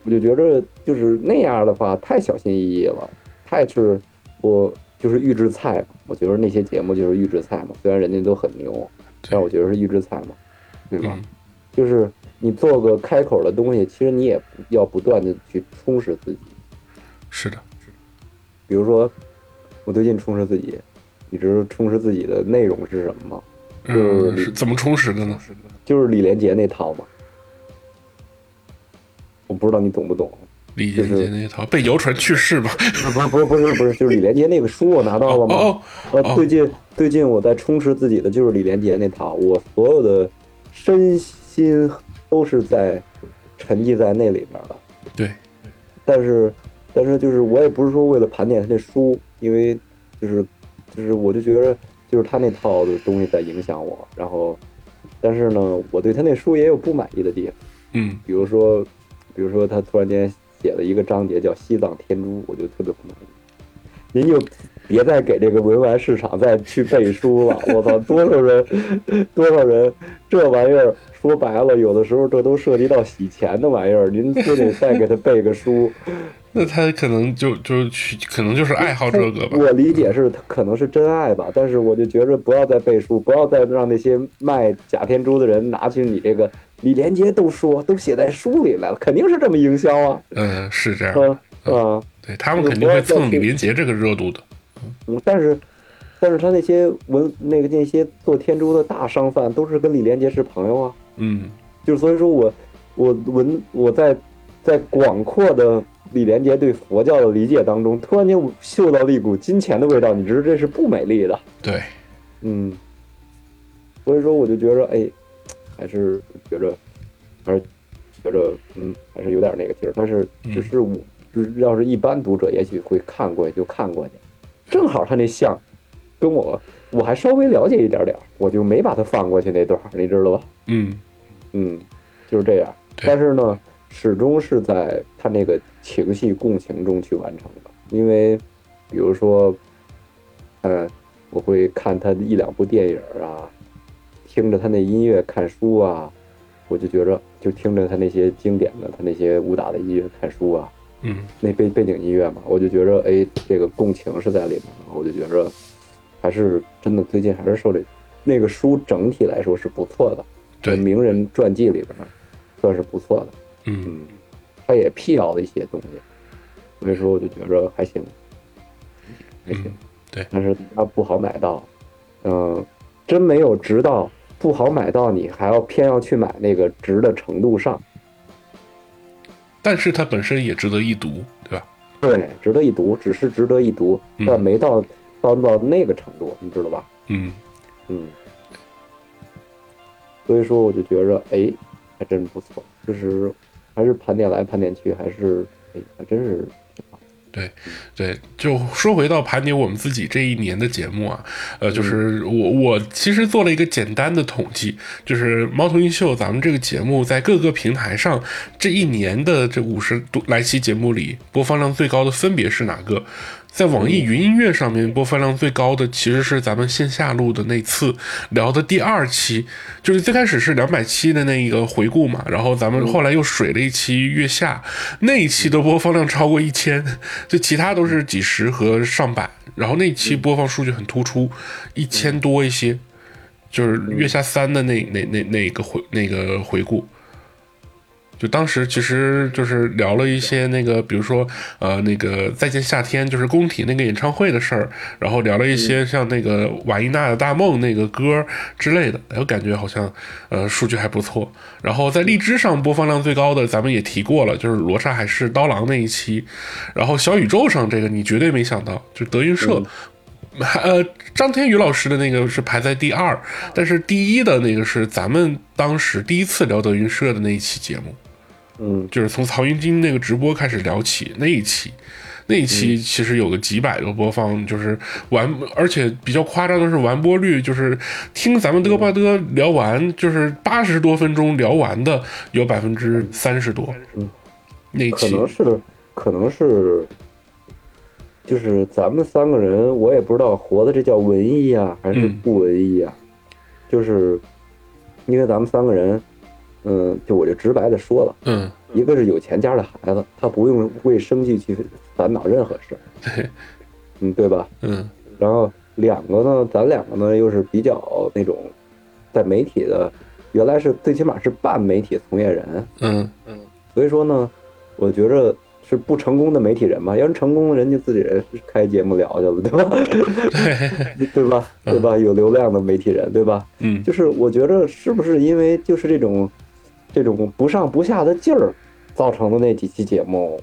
我就觉着就是那样的话太小心翼翼了，太是我就是预制菜嘛。我觉得那些节目就是预制菜嘛，虽然人家都很牛，但我觉得是预制菜嘛，对吧？嗯就是你做个开口的东西，其实你也要不断的去充实自己。是的，比如说，我最近充实自己，你知道充实自己的内容是什么吗？嗯，就是是怎么充实的呢？就是李连杰那套嘛。我不知道你懂不懂。李连杰那套被谣传去世吗？不是不是不是不是，就是李连杰那个书我拿到了吗？哦最近最近我在充实自己的就是李连杰那套，我所有的身心都是在沉浸在那里边了。对，但是但是就是我也不是说为了盘点他那书，因为就是就是我就觉得就是他那套的东西在影响我，然后但是呢，我对他那书也有不满意的地方，嗯比如说比如说他突然间写了一个章节叫西藏天珠，我就特别不满意。您就别再给这个文玩市场再去背书了，我操，多少人，多少人，这玩意儿说白了，有的时候这都涉及到洗钱的玩意儿，您就得再给他背个书。那他可能就就去，可能就是爱好这个吧。我理解是他可能是真爱吧，但是我就觉着不要再背书，不要再让那些卖假天珠的人拿去你这个李连杰都说都写在书里来了，肯定是这么营销啊，嗯，是这样，啊啊。对他们肯定会蹭李连杰这个热度的。嗯，但是，但是他那些文那个那些做天珠的大商贩都是跟李连杰是朋友啊，嗯就是所以说我我文我在在广阔的李连杰对佛教的理解当中，突然间我嗅到了一股金钱的味道，你知道这是不美丽的，对，嗯，所以说我就觉着哎，还是觉着还是觉着嗯还是有点那个劲儿，但是只是我。就是要是一般读者，也许会看过去就看过去，正好他那像跟我我还稍微了解一点点儿，我就没把它放过去那段儿，你知道吧？嗯嗯，就是这样。但是呢，始终是在他那个情绪共情中去完成的，因为比如说，呃，我会看他一两部电影啊，听着他那音乐看书啊，我就觉着就听着他那些经典的他那些武打的音乐看书啊，嗯。那背背景音乐嘛，我就觉着哎，这个共情是在里面的，我就觉着还是真的最近还是受这那个书整体来说是不错的，对。在名人传记里边算是不错的，嗯。嗯，他也辟谣了一些东西，所以说我就觉着还行，还行，嗯对。但是他不好买到，嗯、真没有直到不好买到，你还要偏要去买那个值的程度上，但是它本身也值得一读，对吧？对，值得一读，只是值得一读，嗯但没到到到那个程度，你知道吧？嗯嗯，所以说我就觉着，哎，还真不错，就是还是盘点来盘点去，还是哎，还真是。对，对，就说回到盘点我们自己这一年的节目啊，呃，就是我我其实做了一个简单的统计，就是《猫头鹰秀》咱们这个节目在各个平台上这一年的这五十多来期节目里，播放量最高的分别是哪个？在网易云音乐上面播放量最高的其实是咱们线下录的那次聊的第二期，就是最开始是两百期的那个回顾嘛，然后咱们后来又水了一期月下，那一期的播放量超过一千，就其他都是几十和上百，然后那期播放数据很突出，一千多一些，就是月下三的那那那那个回那个回顾。就当时其实就是聊了一些那个，比如说呃那个再见夏天，就是工体那个演唱会的事儿，然后聊了一些像那个瓦依娜的大梦那个歌之类的，我感觉好像呃数据还不错。然后在荔枝上播放量最高的，咱们也提过了，就是罗刹海市刀郎那一期。然后小宇宙上这个你绝对没想到，就德云社。呃，张天宇老师的那个是排在第二，但是第一的那个是咱们当时第一次聊德云社的那一期节目。嗯。就是从曹云金那个直播开始聊起那一期，那一期其实有个几百个播放，就是完，而且比较夸张的是完播率，就是听咱们嘚吧嘚聊完，就是八十多分钟聊完的有百分之三十多，嗯，那一期可能是，可能是，就是咱们三个人，我也不知道活的这叫文艺啊，还是嗯。不文艺啊？就是因为咱们三个人，嗯，就我就直白的说了，嗯，一个是有钱家的孩子，他不用为生计去烦恼任何事儿，对，嗯，对吧？嗯然后两个呢，咱两个呢又是比较那种在媒体的，原来是最起码是半媒体从业人，嗯嗯所以说呢，我觉着是不成功的媒体人嘛，要是成功的人家自己人开节目聊去了，对吧？对，对吧？对吧？有流量的媒体人，对吧？嗯就是我觉着是不是因为就是这种这种不上不下的劲儿，造成的那几期节目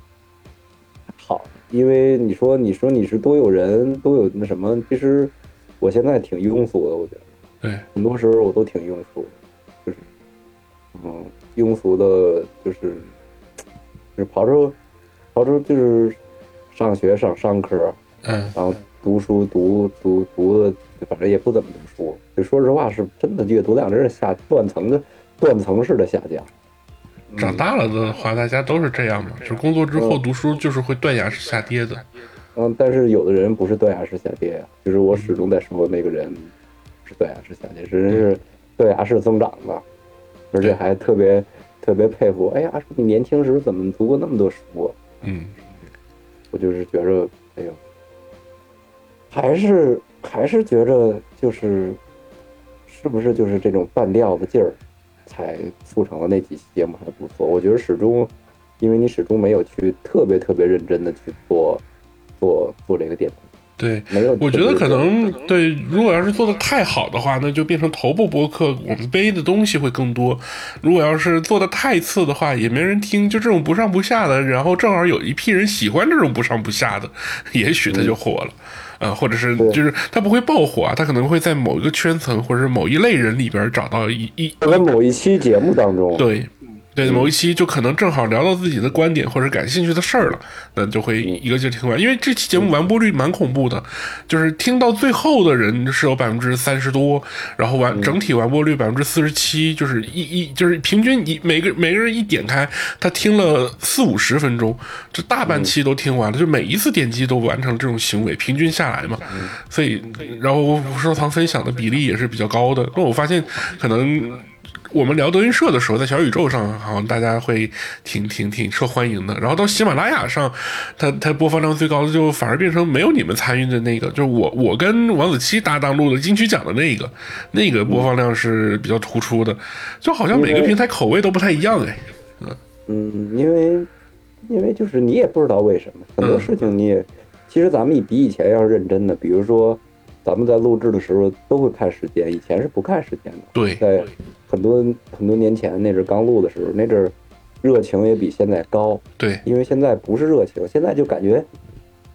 好？因为你说你说你是多有人多有那什么，其实我现在挺庸俗的，我觉得对，很多时候我都挺庸俗的，就是嗯庸俗的，就是就是跑出刨出就是上学上商科，嗯然后读书读读读的，反正也不怎么读书。就说实话，是真的阅读量真是下断层的断层式的下降。长大了的话，大家都是这样嘛，就是工作之后读书就是会断崖式下跌的，嗯，但是有的人不是断崖式下跌呀，就是我始终在说那个人是断崖式下跌，是人是断崖式增长的，而且还特别特别佩服。哎呀，你年轻时怎么读过那么多书啊？嗯我就是觉着，哎呦，还是还是觉着就是，是不是就是这种半吊子劲儿，才促成了那几期节目还不错。我觉得始终，因为你始终没有去特别特别认真的去做做做这个电台，对。没有。我觉得可能对，如果要是做的太好的话，那就变成头部播客，我们背的东西会更多；如果要是做的太次的话，也没人听。就这种不上不下的，然后正好有一批人喜欢这种不上不下的，也许他就火了。呃，或者是就是他不会爆火啊，他可能会在某一个圈层或者是某一类人里边找到一一在某一期节目当中，对对，某一期就可能正好聊到自己的观点或者感兴趣的事儿了，那就会一个劲儿听完。因为这期节目完播率蛮恐怖的，就是听到最后的人是有百分之三十多，然后完整体完播率百分之四十七，就是一一就是平均一每个每个人一点开，他听了四五十分钟，这大半期都听完了，就每一次点击都完成这种行为，平均下来嘛，所以然后收藏分享的比例也是比较高的。那我发现可能。我们聊德云社的时候，在小宇宙上好像大家会挺挺挺受欢迎的。然后到喜马拉雅上，它它播放量最高的就反而变成没有你们参与的那个，就是我我跟王子期搭档录的金曲奖的那个，那个播放量是比较突出的。就好像每个平台口味都不太一样哎。嗯嗯，因为因为就是你也不知道为什么，很多事情你也其实咱们比以前要认真的，比如说。咱们在录制的时候都会看时间，以前是不看时间的。对，在很多很多年前那阵刚录的时候，那阵热情也比现在高。对，因为现在不是热情，现在就感觉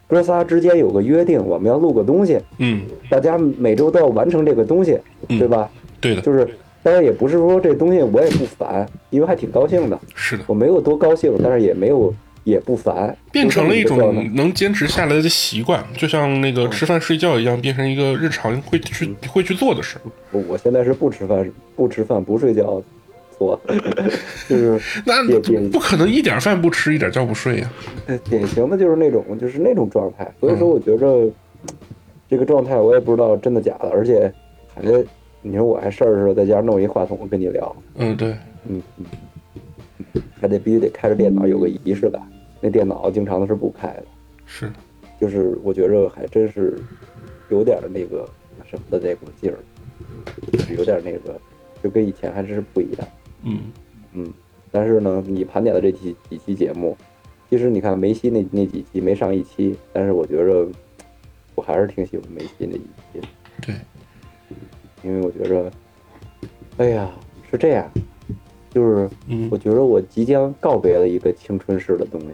哥仨之间有个约定，我们要录个东西。嗯，大家每周都要完成这个东西，对吧？对的，就是当然也不是说这东西我也不烦，因为还挺高兴的。是的，我没有多高兴，但是也没有。也不烦，变成了一种能坚持下来的习惯，就像那个吃饭睡觉一样，变成一个日常会去会去做的事。我我现在是不吃饭，不吃饭不睡觉，做，就是 那不可能一点饭不吃，一点觉不睡呀。典型的就是那种就是那种状态，所以说我觉着这个状态我也不知道真的假的，而且还你说我还事儿似的在家弄一话筒跟你聊，嗯对，嗯嗯，还得必须得开着电脑有个仪式感。那电脑经常都是不开的，是，就是我觉着还真是有点那个什么的那股劲儿，就是有点那个，就跟以前还真是不一样。嗯嗯，但是呢，你盘点的这几几期节目，其实你看梅西那那几期没上一期，但是我觉着我还是挺喜欢梅西那一期。对，因为我觉着，哎呀，是这样，就是我觉着我即将告别了一个青春式的东西。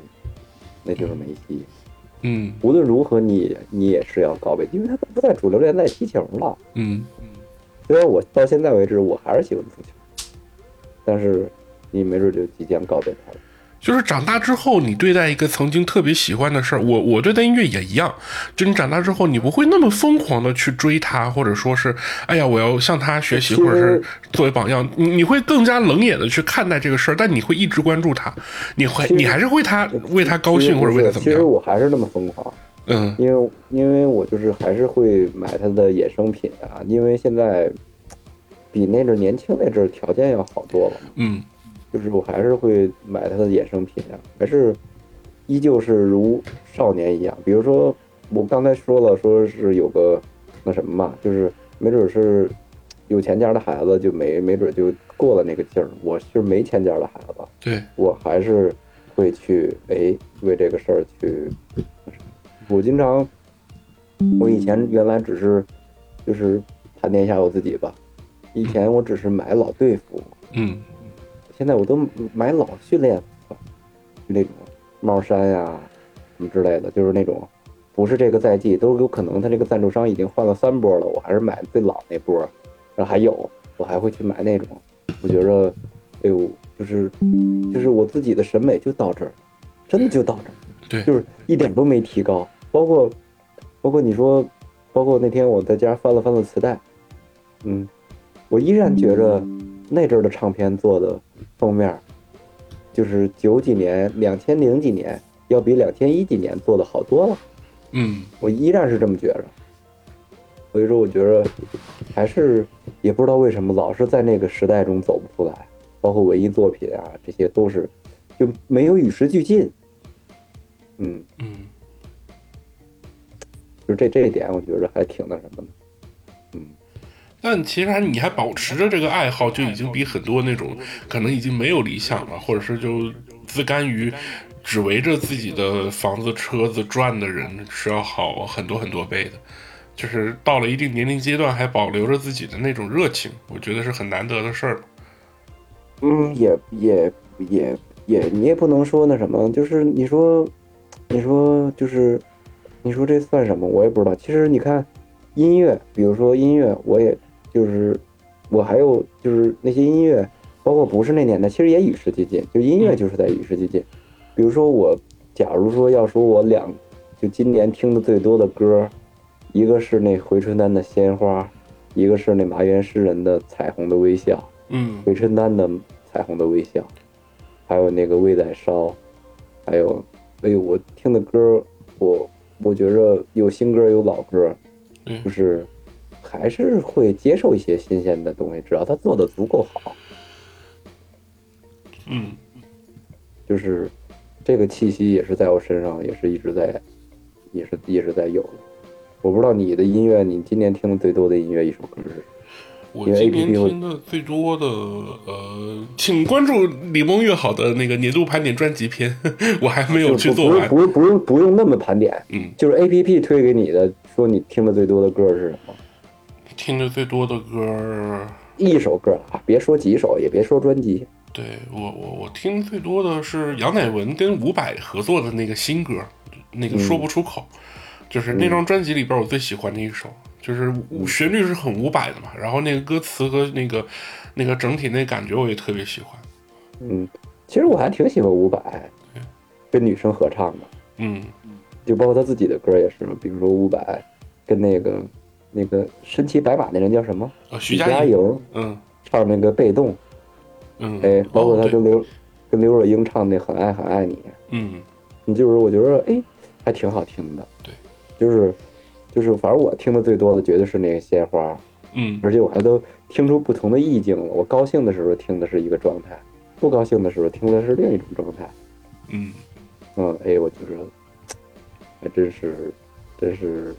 那就是梅西，嗯，无论如何，你你也是要告别，因为他都不在主流联赛踢球了，嗯嗯。虽然我到现在为止我还是喜欢足球，但是你没准就即将告别他了。就是长大之后，你对待一个曾经特别喜欢的事儿，我我对待音乐也一样。就你长大之后，你不会那么疯狂的去追他，或者说是，哎呀，我要向他学习，或者是作为榜样。你你会更加冷眼的去看待这个事儿，但你会一直关注他，你会你还是为他为他高兴或者为他怎么样？其实我还是那么疯狂，嗯，因为因为我就是还是会买他的衍生品啊，因为现在比那阵年轻那阵条件要好多了，嗯。就是我还是会买他的衍生品啊，还是依旧是如少年一样。比如说，我刚才说了，说是有个那什么嘛，就是没准是有钱家的孩子，就没没准就过了那个劲儿。我是没钱家的孩子，对我还是会去哎为这个事儿去。我经常，我以前原来只是就是盘点一下我自己吧，以前我只是买老队服，嗯。现在我都买老训练服，那种帽衫呀，什么之类的，就是那种不是这个赛季，都有可能他这个赞助商已经换了三波了，我还是买最老那波，然后还有我还会去买那种，我觉着，哎呦，就是就是我自己的审美就到这儿，真的就到这儿，对，就是一点都没提高，包括包括你说，包括那天我在家翻了翻了磁带，嗯，我依然觉着那阵儿的唱片做的。封面，就是九几年、两千零几年，要比两千一几年做的好多了。嗯，我依然是这么觉着。所以说，我觉着还是也不知道为什么老是在那个时代中走不出来，包括文艺作品啊，这些都是就没有与时俱进。嗯嗯，就这这一点，我觉着还挺那什么的。但其实你还保持着这个爱好，就已经比很多那种可能已经没有理想了，或者是就自甘于只围着自己的房子、车子转的人是要好很多很多倍的。就是到了一定年龄阶段，还保留着自己的那种热情，我觉得是很难得的事儿。嗯，也也也也，你也不能说那什么，就是你说，你说就是你说这算什么？我也不知道。其实你看音乐，比如说音乐，我也。就是我还有就是那些音乐，包括不是那年代，其实也与时俱进。就音乐就是在与时俱进。比如说我，假如说要说我两，就今年听的最多的歌，一个是那回春丹的《鲜花》，一个是那麻原诗人的《彩虹的微笑》。嗯，回春丹的《彩虹的微笑》，还有那个《味在烧》，还有，哎呦，我听的歌，我我觉着有新歌有老歌，嗯就是还是会接受一些新鲜的东西，只要他做的足够好，嗯，就是这个气息也是在我身上，也是一直在，也是一直在有的。我不知道你的音乐，你今年听的最多的音乐一首歌是我今年听的最多的，呃，请关注李梦月好的那个年度盘点专辑篇，我还没有去做完。不用不用不用不用那么盘点，嗯，就是 A P P 推给你的，说你听的最多的歌是什么？听的最多的歌儿，一首歌啊，别说几首，也别说专辑。对我我我听最多的是杨乃文跟伍佰合作的那个新歌，那个说不出口，就是那张专辑里边我最喜欢的一首，就是旋律是很伍佰的嘛，然后那个歌词和那个那个整体那感觉我也特别喜欢。嗯，其实我还挺喜欢伍佰，跟女生合唱的，嗯。就包括他自己的歌也是，比如说伍佰跟那个那个身骑白马那人叫什么？呃，徐佳佳莹嗯唱那个《被动》，嗯，哎，包括他跟刘、跟刘若英唱那《很爱很爱你》，嗯你就是我觉得哎还挺好听的。对，就是就是反正我听的最多的绝对是那个鲜花，嗯而且我还都听出不同的意境了。我高兴的时候听的是一个状态，不高兴的时候听的是另一种状态。嗯嗯，哎，我觉得还真是，真是，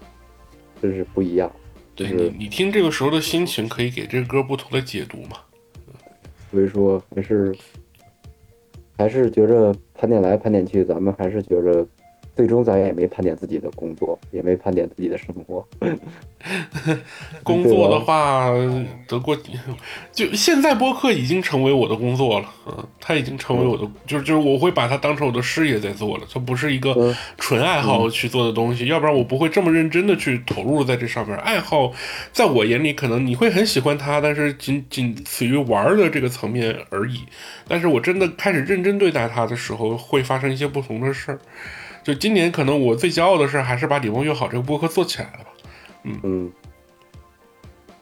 真是不一样。就是对你你听这个时候的心情，可以给这个歌不同的解读嘛。所以说，还是还是觉着盘点来盘点去，咱们还是觉着，最终咱也没盘点自己的工作，也没盘点自己的生活。工作的话，得过就现在播客已经成为我的工作了，嗯，它已经成为我的，就是就是我会把它当成我的事业在做了，它不是一个嗯纯爱好去做的东西，要不然我不会这么认真的去投入在这上面。爱好在我眼里，可能你会很喜欢它，但是仅仅此于玩儿的这个层面而已。但是我真的开始认真对待它的时候，会发生一些不同的事儿。就今年，可能我最骄傲的事还是把《李梦月好》这个播客做起来了吧。嗯，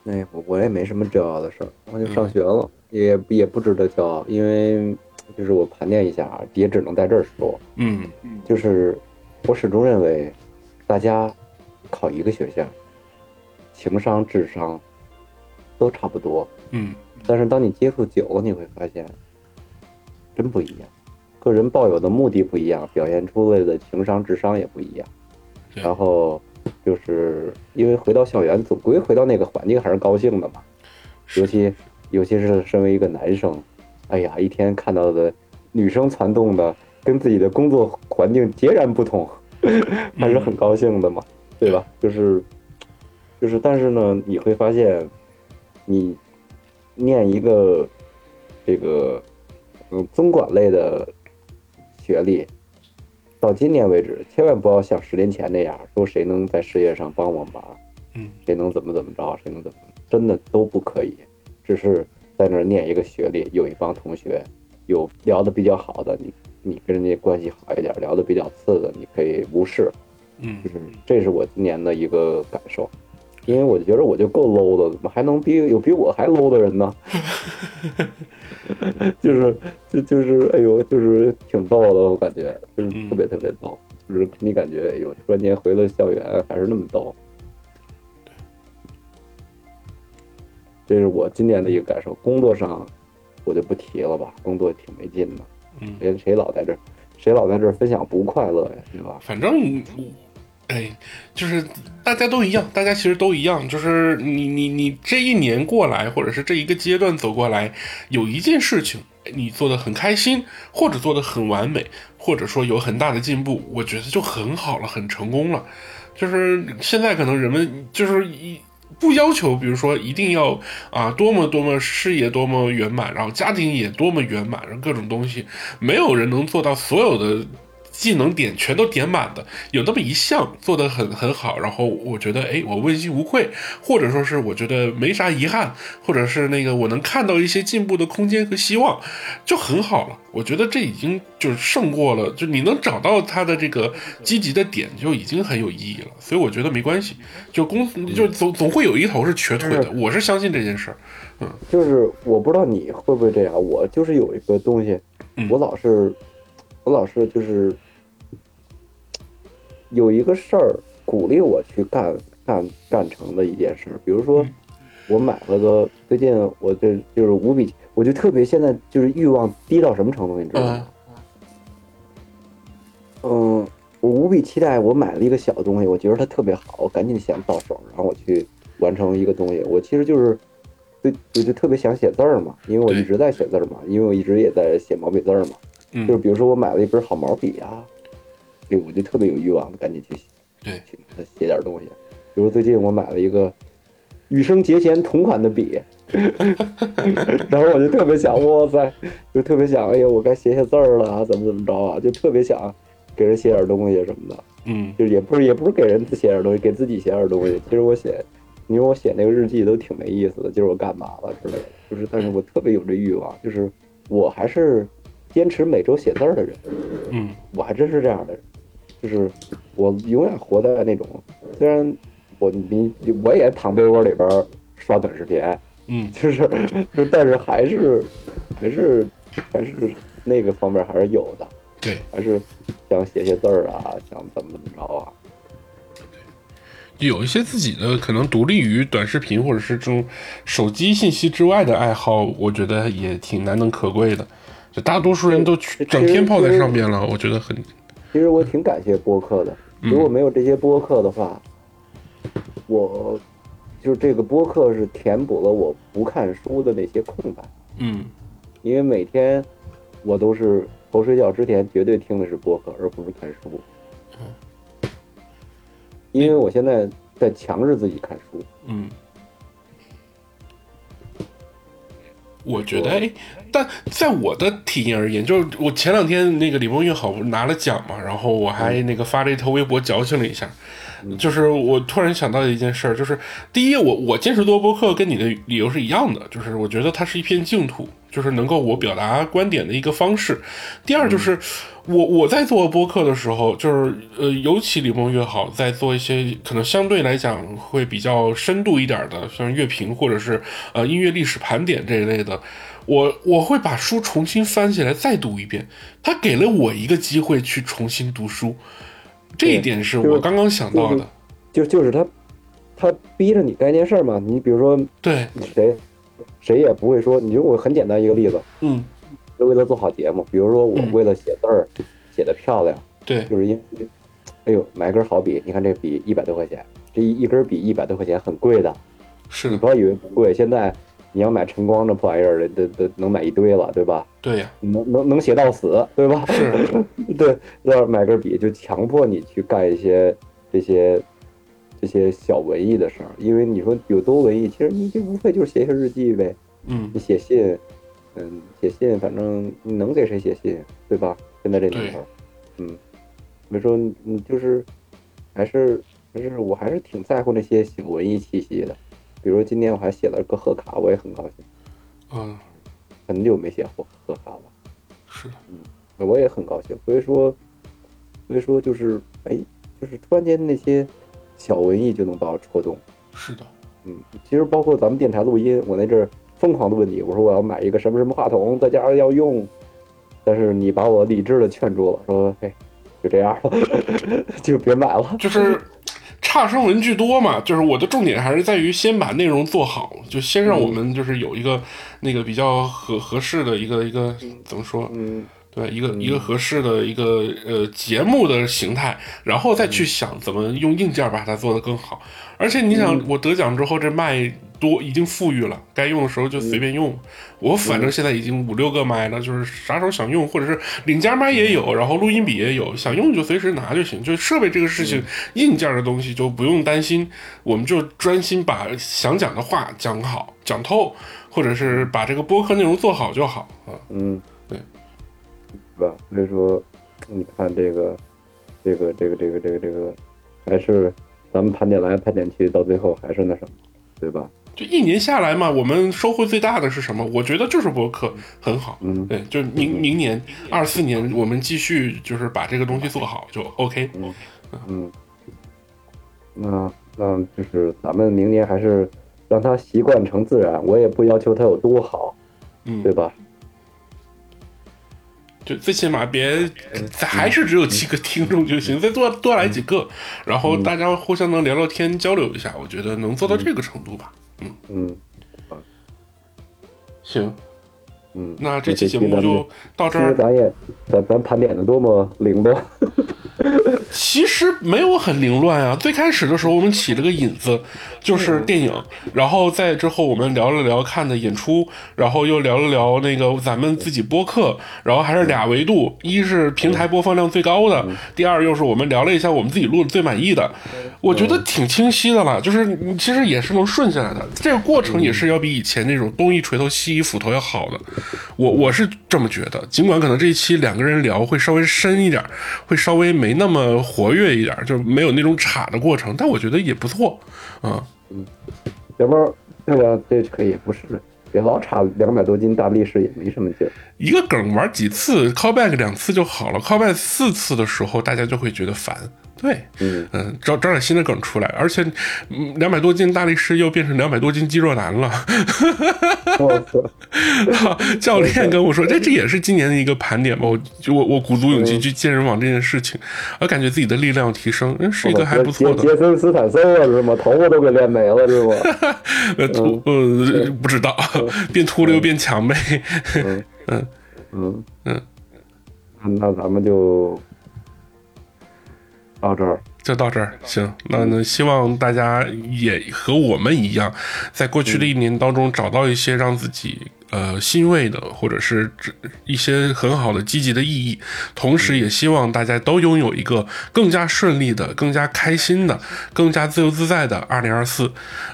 哎，我我也没什么骄傲的事儿，我就上学了，也也不值得骄傲，因为就是我盘点一下啊，也只能在这儿说，嗯就是我始终认为，大家考一个学校，情商、智商都差不多，嗯但是当你接触久了，你会发现，真不一样。个人抱有的目的不一样，表现出来的情商、智商也不一样。然后就是因为回到校园，总归回到那个环境还是高兴的嘛。尤其尤其是身为一个男生，哎呀，一天看到的女生攒动的，跟自己的工作环境截然不同，还是很高兴的嘛，对吧？就是就是，但是呢，你会发现，你念一个这个嗯综管类的学历，到今年为止，千万不要像十年前那样说谁能在事业上帮我忙，嗯谁能怎么怎么着，谁能怎么，真的都不可以。只是在那儿念一个学历，有一帮同学，有聊得比较好的，你你跟人家关系好一点；聊得比较次的，你可以无视。嗯就是这是我今年的一个感受，因为我觉得我就够 low 的，怎么还能比有比我还 low 的人呢？就是就就是哎呦，就是挺逗的，我感觉就是特别特别逗，就是你感觉哎呦，突然间回了校园还是那么逗。这是我今年的一个感受。工作上我就不提了吧，工作挺没劲的，嗯，谁谁老在这儿，谁老在这儿分享不快乐呀，对吧？反正我，哎，就是大家都一样，大家其实都一样，就是你你你这一年过来，或者是这一个阶段走过来，有一件事情你做的很开心，或者做的很完美，或者说有很大的进步，我觉得就很好了，很成功了。就是现在可能人们就是一。不要求，比如说一定要啊多么多么事业多么圆满，然后家庭也多么圆满，然后各种东西，没有人能做到所有的技能点全都点满的，有那么一项做得很很好，然后我觉得哎，我问心无愧，或者说是我觉得没啥遗憾，或者是那个我能看到一些进步的空间和希望，就很好了。我觉得这已经就是胜过了，就你能找到他的这个积极的点，就已经很有意义了。所以我觉得没关系，就公就总总会有一头是瘸腿的，我是相信这件事儿。嗯，就是我不知道你会不会这样，我就是有一个东西，我老是我老是就是有一个事儿鼓励我去干干干成的一件事，比如说我买了个最近我这就是无比。我就特别现在就是欲望低到什么程度，你知道吗？嗯，我无比期待我买了一个小东西，我觉得它特别好，我赶紧想到手，然后我去完成一个东西。我其实就是，对，我就特别想写字儿嘛，因为我一直在写字儿嘛，因为我一直也在写毛笔字儿嘛。嗯。就是比如说我买了一本好毛笔啊，对，我就特别有欲望，赶紧去对去写点东西。比如最近我买了一个羽生结弦同款的笔。然后我就特别想，哇塞，就特别想，哎呀，我该写写字儿了啊，怎么怎么着啊，就特别想给人写点东西什么的。嗯，就也不是也不是给人写点东西，给自己写点东西。其实我写，你说我写那个日记都挺没意思的，就是我干嘛了之类的。就是，但是我特别有这欲望，就是我还是坚持每周写字儿的人。嗯，我还真是这样的人，就是我永远活在那种，虽然我你我也躺被窝里边刷短视频。嗯，就是，就但是还是，还是，还是那个方面还是有的。对，还是想写写字儿啊，想怎么怎么着啊。有一些自己的可能独立于短视频或者是这种手机信息之外的爱好，我觉得也挺难能可贵的。就大多数人都整天泡在上面了，我觉得很。其实我挺感谢播客的，如果没有这些播客的话，我。就是这个播客是填补了我不看书的那些空白，嗯，因为每天我都是头睡觉之前绝对听的是播客，而不是看书，嗯，因为我现在在强制自己看书，嗯，我觉得哎，但在我的体验而言，就是我前两天那个李梦玉好拿了奖嘛，然后我还那个发了一条微博矫情了一下。就是我突然想到的一件事儿，就是第一，我我坚持做播客跟你的理由是一样的，就是我觉得它是一片净土，就是能够我表达观点的一个方式。第二，就是我我在做播客的时候，就是呃，尤其李梦越好，在做一些可能相对来讲会比较深度一点的，像乐评或者是呃音乐历史盘点这一类的，我我会把书重新翻起来再读一遍，他给了我一个机会去重新读书。这一点是我刚刚想到的，就就是他，他逼着你干一件事儿嘛。你比如说，对谁，谁也不会说。你就我很简单一个例子，嗯，就为了做好节目。比如说我为了写字儿写的漂亮，对，就是因为，哎呦，买根好笔，你看这笔一百多块钱，这一一根笔一百多块钱很贵的，是你不要以为不贵，现在。你要买晨光这破玩意儿，都都能买一堆了，对吧？对呀，能能能写到死，对吧？是，对，要买根笔就强迫你去干一些这些这些小文艺的事儿，因为你说有多文艺，其实你就无非就是写写日记呗。嗯，你写信，嗯，写信，反正你能给谁写信，对吧？现在这年头，嗯，所以说你就是还是还是我还是挺在乎那些小文艺气息的。比如今天我还写了个贺卡，我也很高兴。嗯，很久没写贺贺卡了。是的，嗯，我也很高兴。所以说，所以说就是，哎，就是突然间那些小文艺就能把我戳动。是的，嗯，其实包括咱们电台录音，我那阵儿疯狂的问你，我说我要买一个什么什么话筒，在家要用，但是你把我理智的劝住了，说，嘿，就这样了，就别买了。就是。差生文具多嘛，就是我的重点还是在于先把内容做好，就先让我们就是有一个那个比较合合适的一个一个怎么说？嗯，对，一个一个合适的一个呃节目的形态，然后再去想怎么用硬件把它做得更好。而且你想，我得奖之后这麦。多已经富裕了，该用的时候就随便用。我反正现在已经五六个麦了，就是啥时候想用，或者是领夹麦也有，然后录音笔也有，想用就随时拿就行。就设备这个事情，硬件的东西就不用担心，我们就专心把想讲的话讲好、讲透，或者是把这个播客内容做好就好啊。嗯，对，是吧？所以说，你看这个，这个，这个，这个，这个，这个，还是咱们盘点来盘点去，到最后还是那什么，对吧？就一年下来嘛，我们收获最大的是什么？我觉得就是博客很好。嗯，对，就明明年二四年，我们继续就是把这个东西做好就 OK。嗯嗯，那那就是咱们明年还是让他习惯成自然，我也不要求他有多好，嗯，对吧？就最起码别还是只有七个听众就行，再多多来几个，然后大家互相能聊聊天交流一下，我觉得能做到这个程度吧。嗯。嗯，行，嗯，那这期节目就到这儿。咱也咱咱盘点的多么凌乱。其实没有很凌乱啊。最开始的时候，我们起了个引子，就是电影，然后在之后我们聊了聊看的演出，然后又聊了聊那个咱们自己播客，然后还是俩维度，一是平台播放量最高的，第二又是我们聊了一下我们自己录的最满意的。我觉得挺清晰的了，就是其实也是能顺下来的，这个过程也是要比以前那种东一锤头西一斧头要好的。我我是这么觉得，尽管可能这一期两个人聊会稍微深一点，会稍微没那么活跃一点，就没有那种岔的过程，但我觉得也不错，啊，嗯，小猫，对吧？这可以不是，别老差两百多斤大力士也没什么劲儿。一个梗玩几次，callback 两次就好了，callback 四次的时候，大家就会觉得烦。对，嗯嗯，找找点新的梗出来，而且两百多斤大力士又变成两百多斤肌肉男了。教练跟我说，这这也是今年的一个盘点吧。我就我我鼓足勇气去健身房这件事情，我感觉自己的力量提升，嗯，是一个还不错的。杰森斯坦森了是吗？头发都给练没了是吗？呃，秃呃不知道，变秃了又变强呗。嗯嗯嗯嗯，那咱们就。到这儿就到这儿，行，那那希望大家也和我们一样，在过去的一年当中找到一些让自己。呃，欣慰的，或者是一些很好的、积极的意义，同时也希望大家都拥有一个更加顺利的、更加开心的、更加自由自在的二零二四。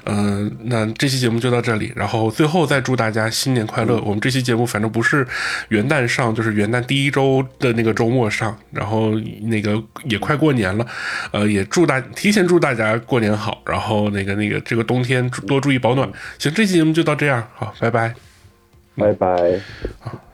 嗯，那这期节目就到这里，然后最后再祝大家新年快乐。我们这期节目反正不是元旦上，就是元旦第一周的那个周末上，然后那个也快过年了，呃，也祝大提前祝大家过年好，然后那个那个这个冬天多注意保暖。行，这期节目就到这样，好，拜拜。拜拜。好。